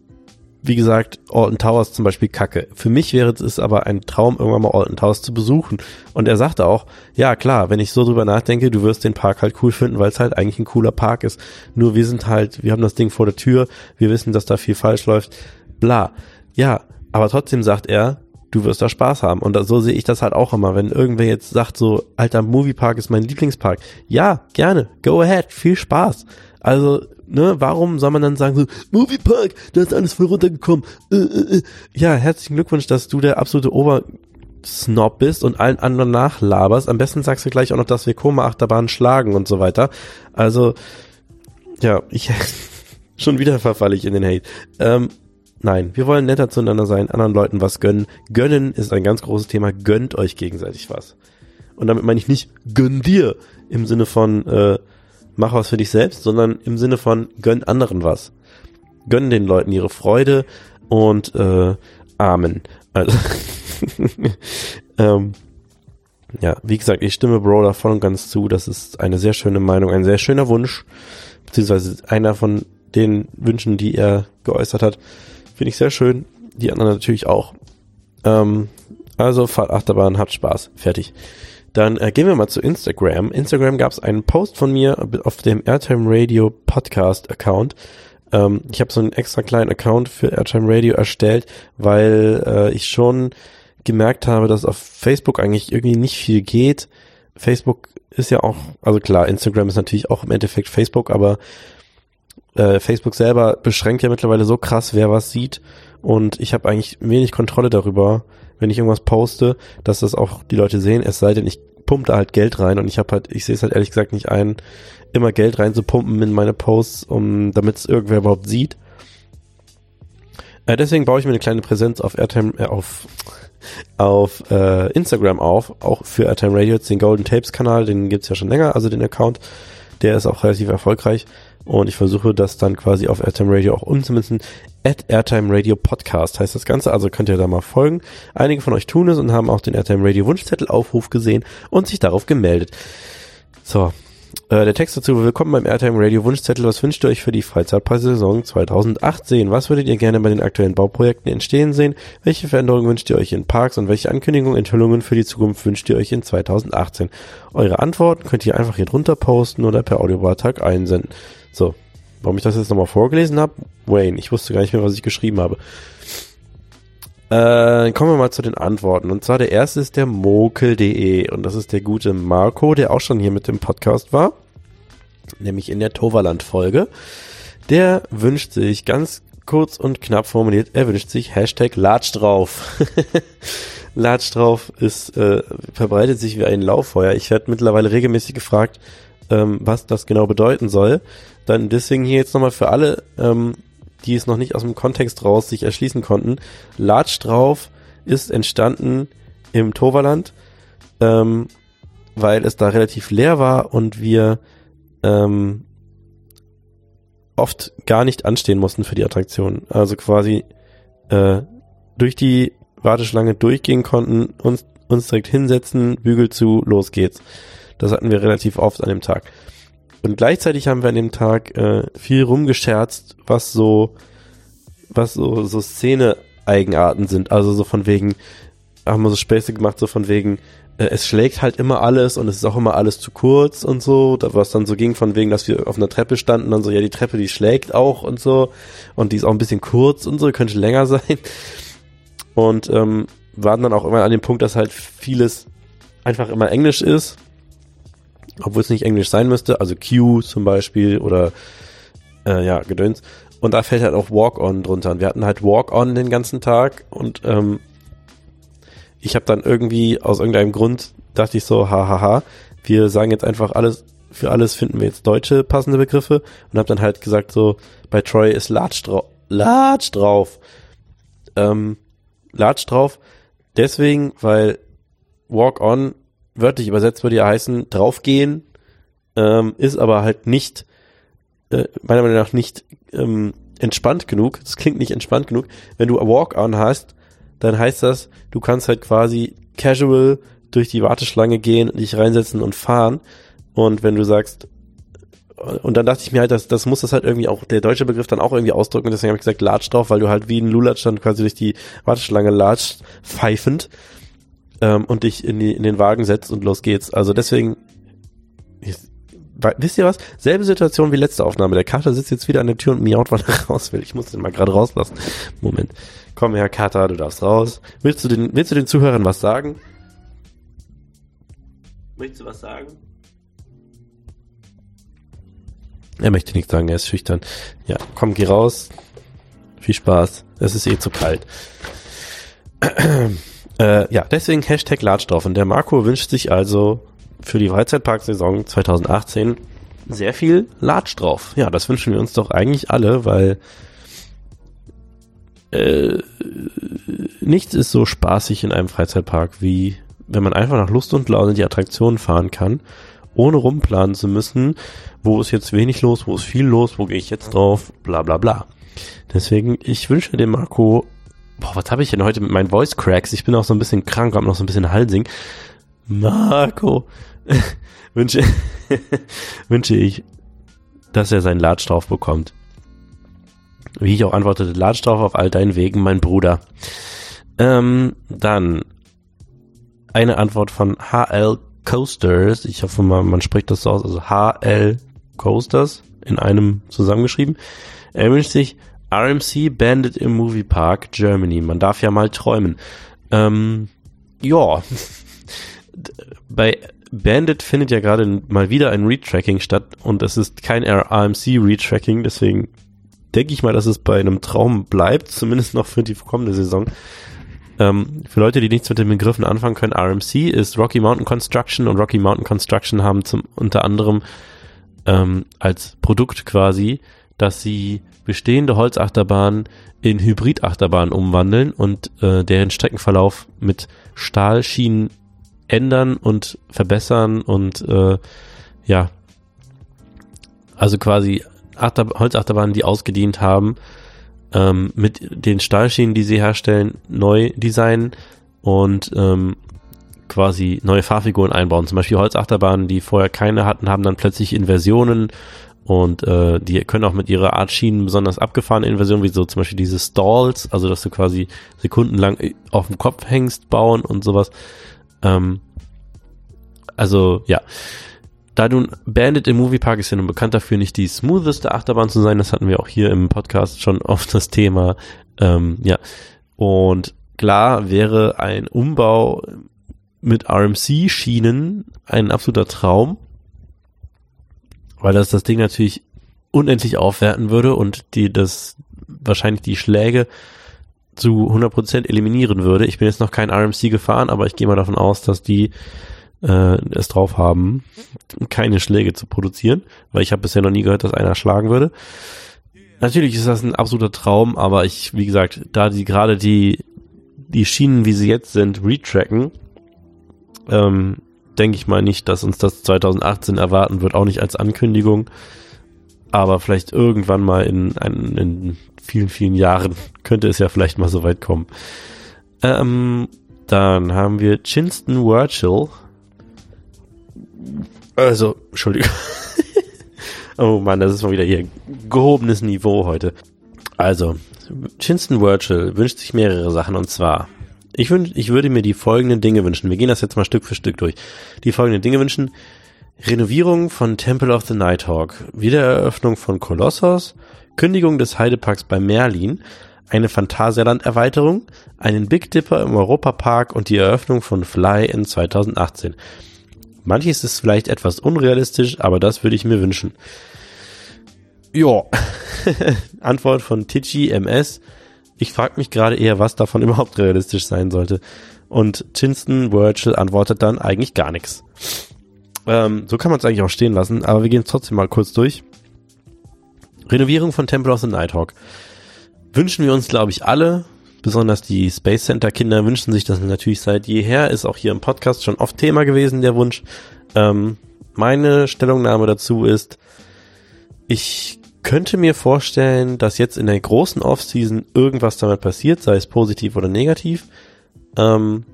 Speaker 1: wie gesagt, Alton Towers zum Beispiel kacke. Für mich wäre es aber ein Traum, irgendwann mal Alton Towers zu besuchen. Und er sagte auch, ja klar, wenn ich so drüber nachdenke, du wirst den Park halt cool finden, weil es halt eigentlich ein cooler Park ist. Nur wir sind halt, wir haben das Ding vor der Tür, wir wissen, dass da viel falsch läuft, bla. Ja, aber trotzdem sagt er, du wirst da Spaß haben. Und so sehe ich das halt auch immer. Wenn irgendwer jetzt sagt so, alter Moviepark ist mein Lieblingspark. Ja, gerne, go ahead, viel Spaß. Also ne, warum soll man dann sagen so, Moviepark, da ist alles voll runtergekommen. Äh, äh, äh. Ja, herzlichen Glückwunsch, dass du der absolute Obersnob bist und allen anderen nachlaberst. Am besten sagst du gleich auch noch, dass wir Koma-Achterbahnen schlagen und so weiter. Also, ja, ich, schon wieder verfalle ich in den Hate. Ähm, nein, wir wollen netter zueinander sein, anderen Leuten was gönnen. Gönnen ist ein ganz großes Thema. Gönnt euch gegenseitig was. Und damit meine ich nicht gönn dir im Sinne von, äh, mach was für dich selbst, sondern im Sinne von gönn anderen was. Gönn den Leuten ihre Freude und äh, Amen. Also, ähm, ja, wie gesagt, ich stimme Bro voll und ganz zu. Das ist eine sehr schöne Meinung, ein sehr schöner Wunsch, beziehungsweise einer von den Wünschen, die er geäußert hat. Finde ich sehr schön. Die anderen natürlich auch. Ähm, also fahrt Achterbahn, habt Spaß. Fertig. Dann äh, gehen wir mal zu Instagram. Instagram gab es einen Post von mir auf dem Airtime Radio Podcast Account. Ähm, ich habe so einen extra kleinen Account für Airtime Radio erstellt, weil äh, ich schon gemerkt habe, dass auf Facebook eigentlich irgendwie nicht viel geht. Facebook ist ja auch, also klar, Instagram ist natürlich auch im Endeffekt Facebook, aber äh, Facebook selber beschränkt ja mittlerweile so krass, wer was sieht. Und ich habe eigentlich wenig Kontrolle darüber, wenn ich irgendwas poste, dass das auch die Leute sehen, es sei denn, ich pumpe da halt Geld rein und ich habe halt, ich sehe es halt ehrlich gesagt nicht ein, immer Geld rein zu pumpen in meine Posts, um damit es irgendwer überhaupt sieht. Äh, deswegen baue ich mir eine kleine Präsenz auf Airtime, äh, auf auf äh, Instagram auf, auch für Airtime Radio, den Golden Tapes Kanal, den gibt's ja schon länger, also den Account, der ist auch relativ erfolgreich. Und ich versuche das dann quasi auf Airtime Radio auch umzumünzen. At Airtime Radio Podcast heißt das Ganze, also könnt ihr da mal folgen. Einige von euch tun es und haben auch den Airtime Radio Wunschzettel Aufruf gesehen und sich darauf gemeldet. So, äh, der Text dazu, willkommen beim Airtime Radio Wunschzettel. Was wünscht ihr euch für die Freizeitparksaison 2018? Was würdet ihr gerne bei den aktuellen Bauprojekten entstehen sehen? Welche Veränderungen wünscht ihr euch in Parks und welche Ankündigungen, Enthüllungen für die Zukunft wünscht ihr euch in 2018? Eure Antworten könnt ihr einfach hier drunter posten oder per Audiobeitrag einsenden. So, warum ich das jetzt nochmal vorgelesen habe? Wayne, ich wusste gar nicht mehr, was ich geschrieben habe. Äh, kommen wir mal zu den Antworten. Und zwar der erste ist der mokel.de und das ist der gute Marco, der auch schon hier mit dem Podcast war, nämlich in der Toverland-Folge. Der wünscht sich ganz kurz und knapp formuliert, er wünscht sich Hashtag Latsch drauf. Latsch drauf ist, äh, verbreitet sich wie ein Lauffeuer. Ich werde mittlerweile regelmäßig gefragt, ähm, was das genau bedeuten soll. Dann deswegen hier jetzt nochmal für alle, ähm, die es noch nicht aus dem Kontext raus sich erschließen konnten. Latsch drauf ist entstanden im Toverland, ähm, weil es da relativ leer war und wir ähm, oft gar nicht anstehen mussten für die Attraktion. Also quasi äh, durch die Warteschlange durchgehen konnten, uns, uns direkt hinsetzen, Bügel zu, los geht's. Das hatten wir relativ oft an dem Tag. Und gleichzeitig haben wir an dem Tag äh, viel rumgescherzt, was so, was so, so Szene-Eigenarten sind. Also so von wegen, haben wir so Späße gemacht, so von wegen, äh, es schlägt halt immer alles und es ist auch immer alles zu kurz und so, was dann so ging von wegen, dass wir auf einer Treppe standen, dann so, ja, die Treppe, die schlägt auch und so und die ist auch ein bisschen kurz und so, könnte länger sein. Und ähm, waren dann auch immer an dem Punkt, dass halt vieles einfach immer Englisch ist, obwohl es nicht Englisch sein müsste, also Q zum Beispiel oder äh, ja, Gedöns. Und da fällt halt auch Walk-On drunter. Und wir hatten halt Walk-On den ganzen Tag und ähm, ich habe dann irgendwie aus irgendeinem Grund dachte ich so, hahaha, wir sagen jetzt einfach alles, für alles finden wir jetzt deutsche passende Begriffe und habe dann halt gesagt so, bei Troy ist Large, drau Large drauf. Ähm, Large drauf, deswegen, weil Walk on wörtlich übersetzt würde ja heißen, draufgehen, ähm, ist aber halt nicht, äh, meiner Meinung nach nicht ähm, entspannt genug. Das klingt nicht entspannt genug. Wenn du Walk on hast, dann heißt das, du kannst halt quasi casual durch die Warteschlange gehen, dich reinsetzen und fahren. Und wenn du sagst, und dann dachte ich mir halt, das, das muss das halt irgendwie auch, der deutsche Begriff dann auch irgendwie ausdrücken. Deswegen habe ich gesagt, latsch drauf, weil du halt wie ein Lulatsch dann quasi durch die Warteschlange latscht, pfeifend, ähm, und dich in, die, in den Wagen setzt und los geht's. Also deswegen, wisst ihr was? Selbe Situation wie letzte Aufnahme. Der Kater sitzt jetzt wieder an der Tür und miaut, weil er raus will. Ich muss den mal gerade rauslassen. Moment. Komm her, Kater, du darfst raus. Willst du den, willst du den Zuhörern was sagen? Möchtest du was sagen? Er möchte nichts sagen, er ist schüchtern. Ja, komm, geh raus. Viel Spaß. Es ist eh zu kalt. äh, ja, deswegen Hashtag Latsch drauf. Und der Marco wünscht sich also für die Freizeitparksaison 2018 sehr viel Latsch drauf. Ja, das wünschen wir uns doch eigentlich alle, weil äh, nichts ist so spaßig in einem Freizeitpark wie wenn man einfach nach Lust und Laune die Attraktionen fahren kann, ohne rumplanen zu müssen, wo ist jetzt wenig los, wo ist viel los, wo gehe ich jetzt drauf, bla bla bla. Deswegen, ich wünsche dem Marco, boah, was habe ich denn heute mit meinen Voice Cracks? Ich bin auch so ein bisschen krank, hab noch so ein bisschen Halsing. Marco, wünsche, wünsche ich, dass er seinen Latsch drauf bekommt. Wie ich auch antwortete, latsch drauf auf all deinen Wegen, mein Bruder. Ähm, dann eine Antwort von HL Coasters. Ich hoffe mal, man spricht das so aus. Also HL Coasters in einem zusammengeschrieben. Er wünscht sich RMC Bandit im Movie Park Germany. Man darf ja mal träumen. Ähm, ja. Bei Bandit findet ja gerade mal wieder ein Retracking statt und es ist kein RMC Retracking, deswegen denke ich mal, dass es bei einem Traum bleibt, zumindest noch für die kommende Saison. Ähm, für Leute, die nichts mit den Begriffen anfangen können, RMC ist Rocky Mountain Construction und Rocky Mountain Construction haben zum unter anderem ähm, als Produkt quasi, dass sie bestehende Holzachterbahnen in Hybridachterbahnen umwandeln und äh, deren Streckenverlauf mit Stahlschienen ändern und verbessern und äh, ja, also quasi Achter Holzachterbahnen, die ausgedient haben, ähm, mit den Stahlschienen, die sie herstellen, neu designen und ähm, quasi neue Fahrfiguren einbauen. Zum Beispiel Holzachterbahnen, die vorher keine hatten, haben dann plötzlich Inversionen und äh, die können auch mit ihrer Art Schienen besonders abgefahrene Inversionen, wie so zum Beispiel diese Stalls, also dass du quasi sekundenlang auf dem Kopf hängst, bauen und sowas. Ähm, also ja, da nun Bandit im Moviepark ist ja nun bekannt dafür, nicht die smootheste Achterbahn zu sein. Das hatten wir auch hier im Podcast schon oft das Thema. Ähm, ja. Und klar wäre ein Umbau mit RMC-Schienen ein absoluter Traum, weil das das Ding natürlich unendlich aufwerten würde und die das wahrscheinlich die Schläge zu 100% eliminieren würde. Ich bin jetzt noch kein RMC gefahren, aber ich gehe mal davon aus, dass die äh, es drauf haben, keine Schläge zu produzieren, weil ich habe bisher noch nie gehört, dass einer schlagen würde. Natürlich ist das ein absoluter Traum, aber ich, wie gesagt, da die gerade die die Schienen, wie sie jetzt sind, retracken, ähm, denke ich mal nicht, dass uns das 2018 erwarten wird, auch nicht als Ankündigung, aber vielleicht irgendwann mal in, in, vielen, vielen Jahren könnte es ja vielleicht mal so weit kommen. Ähm, dann haben wir Chinston Virtual, also, Entschuldigung. oh Mann, das ist mal wieder hier gehobenes Niveau heute. Also, Chinston Virtual wünscht sich mehrere Sachen und zwar, ich, wünsch, ich würde mir die folgenden Dinge wünschen. Wir gehen das jetzt mal Stück für Stück durch. Die folgenden Dinge wünschen. Renovierung von Temple of the Nighthawk, Wiedereröffnung von Kolossos, Kündigung des Heideparks bei Merlin, eine Phantasialand-Erweiterung, einen Big Dipper im Europapark und die Eröffnung von Fly in 2018. Manches ist vielleicht etwas unrealistisch, aber das würde ich mir wünschen. Ja, Antwort von Tichy MS. Ich frage mich gerade eher, was davon überhaupt realistisch sein sollte. Und Chinston Virtual antwortet dann eigentlich gar nichts. Ähm, so kann man es eigentlich auch stehen lassen, aber wir gehen trotzdem mal kurz durch. Renovierung von Temple of the Nighthawk. Wünschen wir uns, glaube ich, alle. Besonders die Space Center Kinder wünschen sich das natürlich seit jeher. Ist auch hier im Podcast schon oft Thema gewesen, der Wunsch. Ähm, meine Stellungnahme dazu ist, ich könnte mir vorstellen, dass jetzt in der großen Offseason irgendwas damit passiert, sei es positiv oder negativ. Ähm,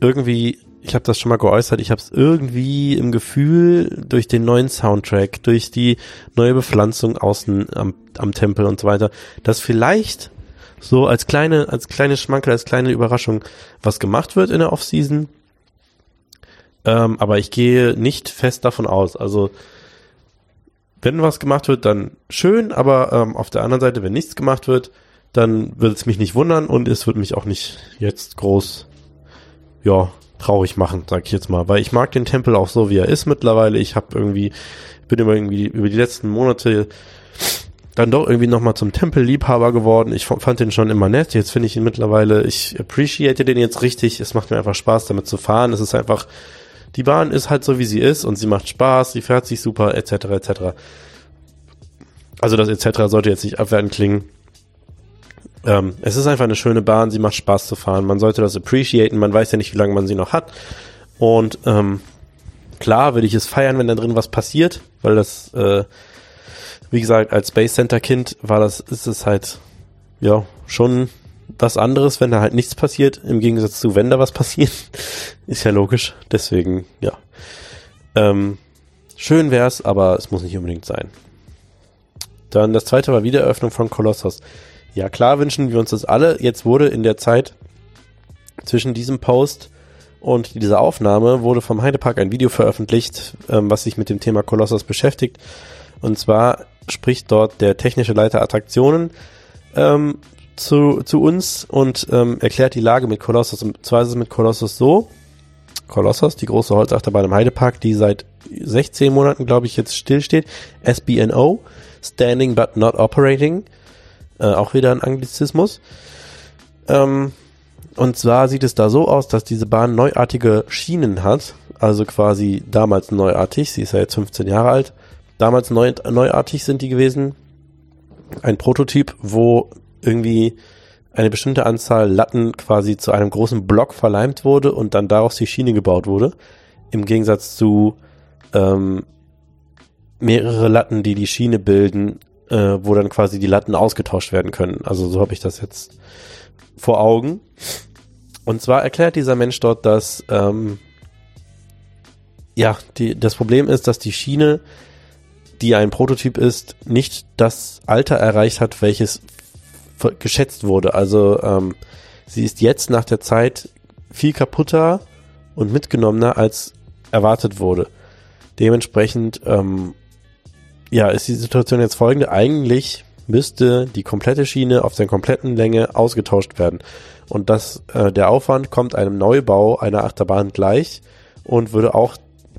Speaker 1: irgendwie, ich habe das schon mal geäußert, ich habe es irgendwie im Gefühl durch den neuen Soundtrack, durch die neue Bepflanzung außen am, am Tempel und so weiter, dass vielleicht so als kleine, als kleine Schmankel, als kleine Überraschung was gemacht wird in der Offseason. Ähm, aber ich gehe nicht fest davon aus. Also wenn was gemacht wird, dann schön, aber ähm, auf der anderen Seite, wenn nichts gemacht wird, dann wird es mich nicht wundern und es wird mich auch nicht jetzt groß, ja, traurig machen, sag ich jetzt mal, weil ich mag den Tempel auch so, wie er ist mittlerweile. Ich habe irgendwie, bin immer irgendwie über die letzten Monate dann doch irgendwie nochmal zum Tempelliebhaber geworden. Ich fand den schon immer nett. Jetzt finde ich ihn mittlerweile, ich appreciate den jetzt richtig. Es macht mir einfach Spaß, damit zu fahren. Es ist einfach, die Bahn ist halt so, wie sie ist und sie macht Spaß, sie fährt sich super, etc., etc. Also das etc. sollte jetzt nicht abwertend klingen. Ähm, es ist einfach eine schöne Bahn, sie macht Spaß zu fahren. Man sollte das appreciaten, man weiß ja nicht, wie lange man sie noch hat. Und ähm, klar würde ich es feiern, wenn da drin was passiert, weil das, äh, wie gesagt, als Space Center Kind war das, ist es halt, ja, schon was anderes, wenn da halt nichts passiert, im Gegensatz zu, wenn da was passiert. Ist ja logisch. Deswegen, ja. Ähm, schön wär's, aber es muss nicht unbedingt sein. Dann das zweite war Wiedereröffnung von Kolossos. Ja, klar wünschen wir uns das alle. Jetzt wurde in der Zeit zwischen diesem Post und dieser Aufnahme wurde vom Heidepark ein Video veröffentlicht, ähm, was sich mit dem Thema Kolossos beschäftigt. Und zwar spricht dort der technische Leiter Attraktionen ähm, zu, zu uns und ähm, erklärt die Lage mit Kolossos. Und zwar ist es mit Kolossos so, Kolossos, die große Holzachterbahn im Heidepark, die seit 16 Monaten, glaube ich, jetzt stillsteht. SBNO, Standing but not Operating, äh, auch wieder ein Anglizismus. Ähm, und zwar sieht es da so aus, dass diese Bahn neuartige Schienen hat, also quasi damals neuartig, sie ist ja jetzt 15 Jahre alt, damals neu, neuartig sind die gewesen. Ein Prototyp, wo irgendwie eine bestimmte Anzahl Latten quasi zu einem großen Block verleimt wurde und dann daraus die Schiene gebaut wurde. Im Gegensatz zu ähm, mehrere Latten, die die Schiene bilden, äh, wo dann quasi die Latten ausgetauscht werden können. Also so habe ich das jetzt vor Augen. Und zwar erklärt dieser Mensch dort, dass ähm, ja die, das Problem ist, dass die Schiene, die ein Prototyp ist, nicht das Alter erreicht hat, welches geschätzt wurde. Also ähm, sie ist jetzt nach der Zeit viel kaputter und mitgenommener als erwartet wurde. Dementsprechend, ähm, ja, ist die Situation jetzt folgende. Eigentlich müsste die komplette Schiene auf der kompletten Länge ausgetauscht werden. Und das, äh, der Aufwand kommt einem Neubau einer Achterbahn gleich und würde auch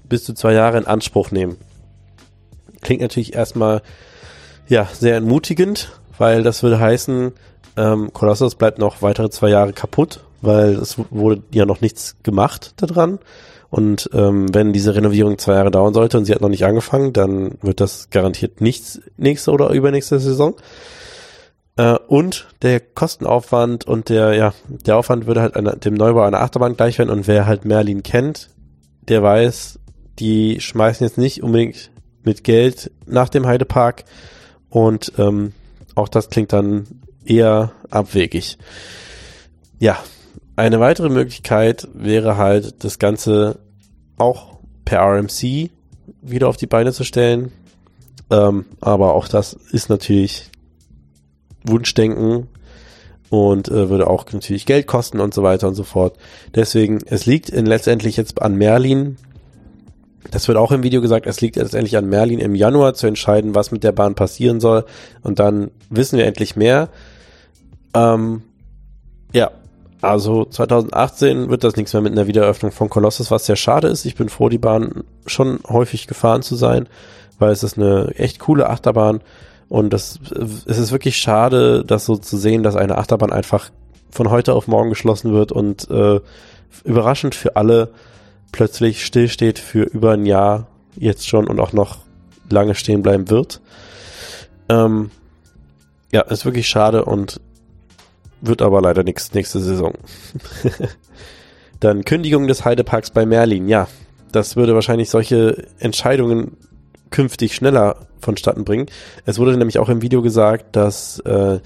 Speaker 1: bis zu zwei Jahre in Anspruch nehmen. Klingt natürlich erstmal ja sehr entmutigend, weil das würde heißen, ähm, Colossus bleibt noch weitere zwei Jahre kaputt, weil es wurde ja noch nichts gemacht daran. Und ähm, wenn diese Renovierung zwei Jahre dauern sollte und sie hat noch nicht angefangen, dann wird das garantiert nichts nächste oder übernächste Saison. Äh, und der Kostenaufwand und der, ja, der Aufwand würde halt einer, dem Neubau einer Achterbahn gleich werden. Und wer halt Merlin kennt, der weiß, die schmeißen jetzt nicht unbedingt mit Geld nach dem Heidepark. Und ähm, auch das klingt dann eher abwegig. Ja, eine weitere Möglichkeit wäre halt, das Ganze auch per RMC wieder auf die Beine zu stellen. Ähm, aber auch das ist natürlich Wunschdenken und äh, würde auch natürlich Geld kosten und so weiter und so fort. Deswegen, es liegt in, letztendlich jetzt an Merlin, das wird auch im Video gesagt, es liegt letztendlich an Merlin im Januar zu entscheiden, was mit der Bahn passieren soll. Und dann wissen wir endlich mehr. Ähm, ja, also 2018 wird das nichts mehr mit einer Wiedereröffnung von Colossus, was sehr schade ist. Ich bin froh, die Bahn schon häufig gefahren zu sein, weil es ist eine echt coole Achterbahn. Und das, es ist wirklich schade, das so zu sehen, dass eine Achterbahn einfach von heute auf morgen geschlossen wird und äh, überraschend für alle plötzlich stillsteht für über ein Jahr jetzt schon und auch noch lange stehen bleiben wird. Ähm, ja, ist wirklich schade und wird aber leider nichts nächste Saison. Dann Kündigung des Heideparks bei Merlin. Ja, das würde wahrscheinlich solche Entscheidungen künftig schneller vonstatten bringen. Es wurde nämlich auch im Video gesagt, dass, äh,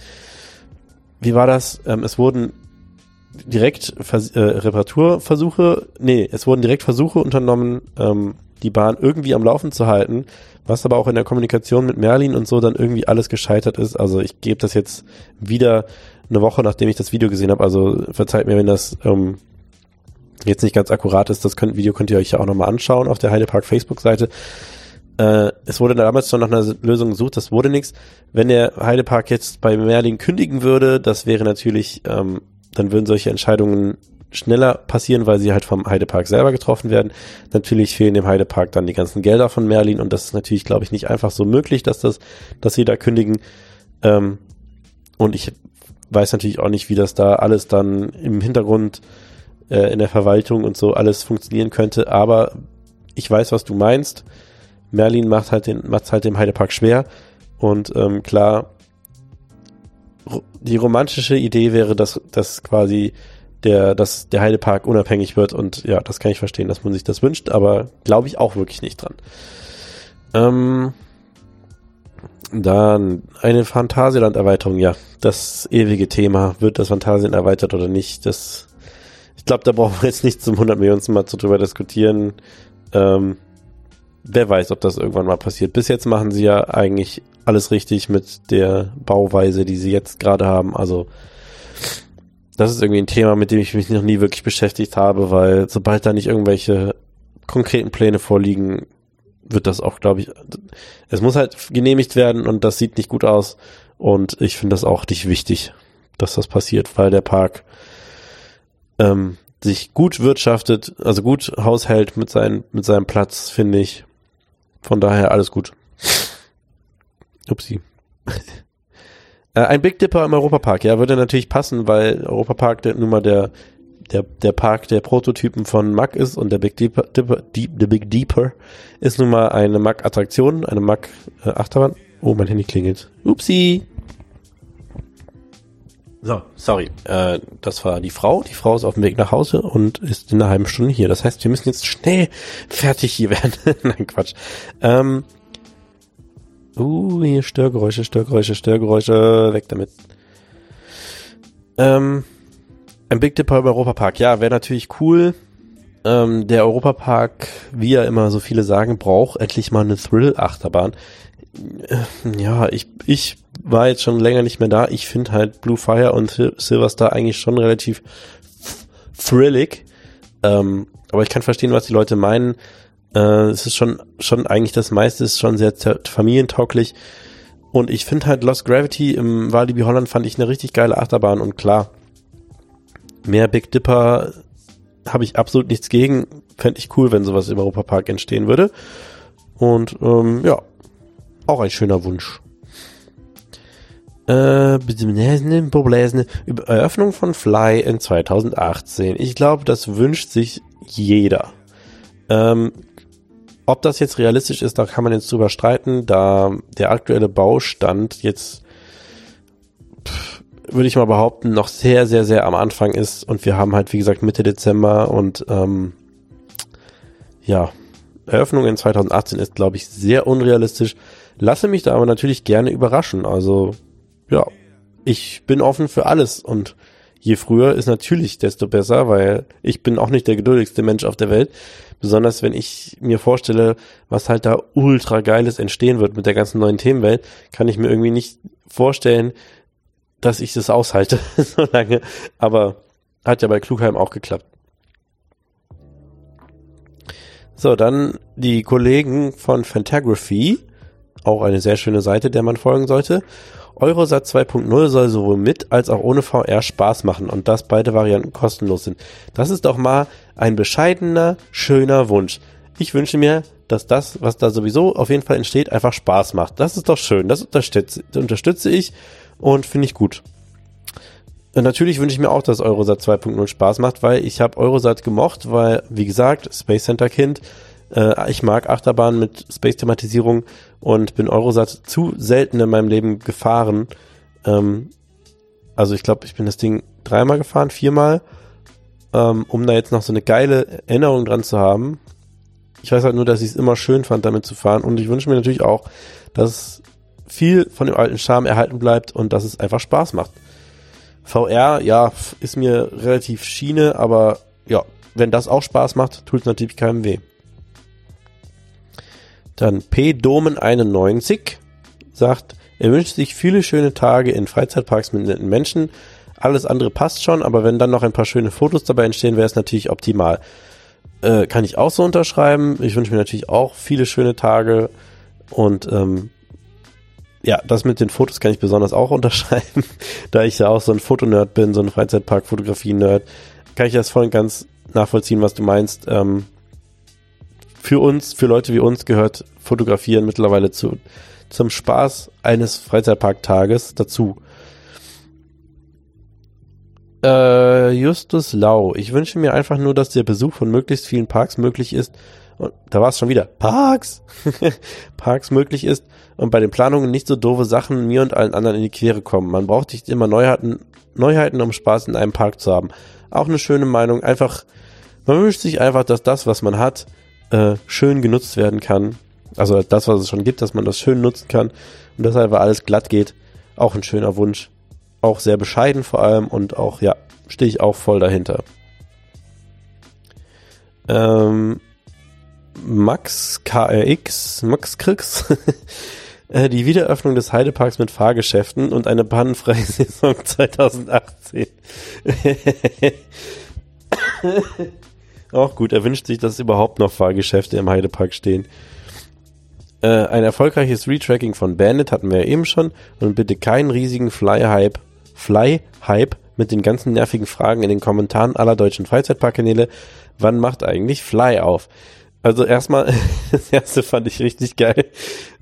Speaker 1: wie war das? Ähm, es wurden direkt Vers äh, Reparaturversuche, nee, es wurden direkt Versuche unternommen, ähm, die Bahn irgendwie am Laufen zu halten, was aber auch in der Kommunikation mit Merlin und so dann irgendwie alles gescheitert ist. Also ich gebe das jetzt wieder eine Woche, nachdem ich das Video gesehen habe. Also verzeiht mir, wenn das ähm, jetzt nicht ganz akkurat ist. Das könnt, Video könnt ihr euch ja auch nochmal anschauen auf der Heidepark Facebook-Seite. Äh, es wurde damals schon nach einer Lösung gesucht, das wurde nichts. Wenn der Heidepark jetzt bei Merlin kündigen würde, das wäre natürlich, ähm, dann würden solche Entscheidungen schneller passieren, weil sie halt vom Heidepark selber getroffen werden. Natürlich fehlen dem Heidepark dann die ganzen Gelder von Merlin und das ist natürlich, glaube ich, nicht einfach so möglich, dass das, dass sie da kündigen. Ähm, und ich weiß natürlich auch nicht, wie das da alles dann im Hintergrund äh, in der Verwaltung und so alles funktionieren könnte, aber ich weiß, was du meinst. Merlin macht halt den, macht's halt dem Heidepark schwer und ähm, klar, die romantische Idee wäre, dass, dass quasi der, dass der Heidepark unabhängig wird und ja, das kann ich verstehen, dass man sich das wünscht, aber glaube ich auch wirklich nicht dran. Ähm, dann eine Phantasialand-Erweiterung, ja. Das ewige Thema. Wird das Phantasialand erweitert oder nicht? Das, ich glaube, da brauchen wir jetzt nicht zum 100 Millionen Mal zu drüber diskutieren. Ähm, wer weiß, ob das irgendwann mal passiert. Bis jetzt machen sie ja eigentlich alles richtig mit der Bauweise, die sie jetzt gerade haben. Also, das ist irgendwie ein Thema, mit dem ich mich noch nie wirklich beschäftigt habe, weil sobald da nicht irgendwelche konkreten Pläne vorliegen, wird das auch, glaube ich, es muss halt genehmigt werden und das sieht nicht gut aus. Und ich finde das auch nicht wichtig, dass das passiert, weil der Park ähm, sich gut wirtschaftet, also gut haushält mit, sein, mit seinem Platz, finde ich. Von daher alles gut. Upsi. äh, ein Big Dipper im Europapark, ja, würde natürlich passen, weil Europapark nun mal der der, der Park der Prototypen von Mack ist und der Big Deeper, Dipper, Deep, der Big Deeper ist nun mal eine Mack-Attraktion, eine Mack-Achterbahn. Oh, mein Handy klingelt. Upsi. So, sorry. Äh, das war die Frau. Die Frau ist auf dem Weg nach Hause und ist in einer halben Stunde hier. Das heißt, wir müssen jetzt schnell fertig hier werden. Nein, Quatsch. Ähm, uh, hier Störgeräusche, Störgeräusche, Störgeräusche. Weg damit. Ähm, ein Big Dipper im Europapark, ja, wäre natürlich cool. Ähm, der Europapark, wie ja immer so viele sagen, braucht endlich mal eine Thrill-Achterbahn. Äh, ja, ich, ich war jetzt schon länger nicht mehr da. Ich finde halt Blue Fire und Silverstar eigentlich schon relativ thrillig. Ähm, aber ich kann verstehen, was die Leute meinen. Äh, es ist schon, schon eigentlich das meiste ist schon sehr familientauglich. Und ich finde halt Lost Gravity im Walibi Holland fand ich eine richtig geile Achterbahn und klar, mehr Big Dipper habe ich absolut nichts gegen. Fände ich cool, wenn sowas im Europapark entstehen würde. Und ähm, ja, auch ein schöner Wunsch. Äh, Eröffnung von Fly in 2018. Ich glaube, das wünscht sich jeder. Ähm, ob das jetzt realistisch ist, da kann man jetzt drüber streiten, da der aktuelle Baustand jetzt würde ich mal behaupten, noch sehr, sehr, sehr am Anfang ist und wir haben halt, wie gesagt, Mitte Dezember und ähm, ja, Eröffnung in 2018 ist, glaube ich, sehr unrealistisch. Lasse mich da aber natürlich gerne überraschen. Also, ja, ich bin offen für alles und je früher ist natürlich desto besser, weil ich bin auch nicht der geduldigste Mensch auf der Welt. Besonders wenn ich mir vorstelle, was halt da ultra geiles entstehen wird mit der ganzen neuen Themenwelt, kann ich mir irgendwie nicht vorstellen, dass ich das aushalte so lange. Aber hat ja bei Klugheim auch geklappt. So, dann die Kollegen von Fantagraphy, auch eine sehr schöne Seite, der man folgen sollte. Eurosat 2.0 soll sowohl mit als auch ohne VR Spaß machen und dass beide Varianten kostenlos sind. Das ist doch mal ein bescheidener, schöner Wunsch. Ich wünsche mir, dass das, was da sowieso auf jeden Fall entsteht, einfach Spaß macht. Das ist doch schön. Das unterstütze, unterstütze ich und finde ich gut. Und natürlich wünsche ich mir auch, dass Eurosat 2.0 Spaß macht, weil ich habe Eurosat gemocht, weil, wie gesagt, Space Center Kind, äh, ich mag Achterbahn mit Space-Thematisierung und bin Eurosat zu selten in meinem Leben gefahren. Ähm, also ich glaube, ich bin das Ding dreimal gefahren, viermal, ähm, um da jetzt noch so eine geile Erinnerung dran zu haben. Ich weiß halt nur, dass ich es immer schön fand, damit zu fahren. Und ich wünsche mir natürlich auch, dass viel von dem alten Charme erhalten bleibt und dass es einfach Spaß macht. VR, ja, ist mir relativ Schiene, aber ja, wenn das auch Spaß macht, tut es natürlich keinem weh. Dann P. Domen 91 sagt, er wünscht sich viele schöne Tage in Freizeitparks mit netten Menschen. Alles andere passt schon, aber wenn dann noch ein paar schöne Fotos dabei entstehen, wäre es natürlich optimal. Äh, kann ich auch so unterschreiben. Ich wünsche mir natürlich auch viele schöne Tage und ähm, ja, das mit den Fotos kann ich besonders auch unterschreiben, da ich ja auch so ein Fotonerd bin, so ein Freizeitpark-Fotografie-Nerd, kann ich das voll und ganz nachvollziehen, was du meinst. Ähm, für uns, für Leute wie uns gehört Fotografieren mittlerweile zu, zum Spaß eines Freizeitparktages dazu. Äh, Justus Lau. Ich wünsche mir einfach nur, dass der Besuch von möglichst vielen Parks möglich ist. Und da war es schon wieder. Parks! Parks möglich ist und bei den Planungen nicht so doofe Sachen mir und allen anderen in die Quere kommen. Man braucht nicht immer Neuheiten, Neuheiten, um Spaß in einem Park zu haben. Auch eine schöne Meinung. Einfach, man wünscht sich einfach, dass das, was man hat, äh, schön genutzt werden kann. Also das, was es schon gibt, dass man das schön nutzen kann und dass einfach alles glatt geht. Auch ein schöner Wunsch. Auch sehr bescheiden vor allem und auch, ja, stehe ich auch voll dahinter. Ähm, Max KRX, Max Krix, äh, die Wiederöffnung des Heideparks mit Fahrgeschäften und eine pannenfreie Saison 2018. Auch gut, er wünscht sich, dass überhaupt noch Fahrgeschäfte im Heidepark stehen. Äh, ein erfolgreiches Retracking von Bandit hatten wir ja eben schon und bitte keinen riesigen Fly-Hype, Fly-Hype mit den ganzen nervigen Fragen in den Kommentaren aller deutschen Freizeitparkkanäle. Wann macht eigentlich Fly auf? Also erstmal, das erste fand ich richtig geil.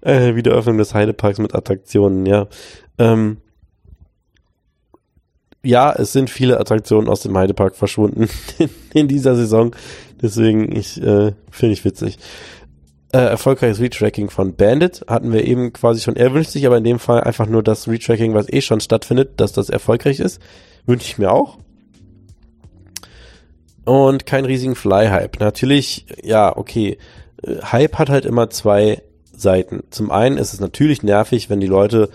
Speaker 1: Äh, Wiederöffnung des Heideparks mit Attraktionen, ja. Ähm, ja, es sind viele Attraktionen aus dem Heidepark verschwunden in, dieser Saison. Deswegen, ich äh, finde ich witzig. Äh, erfolgreiches Retracking von Bandit hatten wir eben quasi schon. Er wünscht sich aber in dem Fall einfach nur das Retracking, was eh schon stattfindet, dass das erfolgreich ist. Wünsche ich mir auch. Und kein riesigen Fly-Hype. Natürlich, ja, okay. Äh, Hype hat halt immer zwei Seiten. Zum einen ist es natürlich nervig, wenn die Leute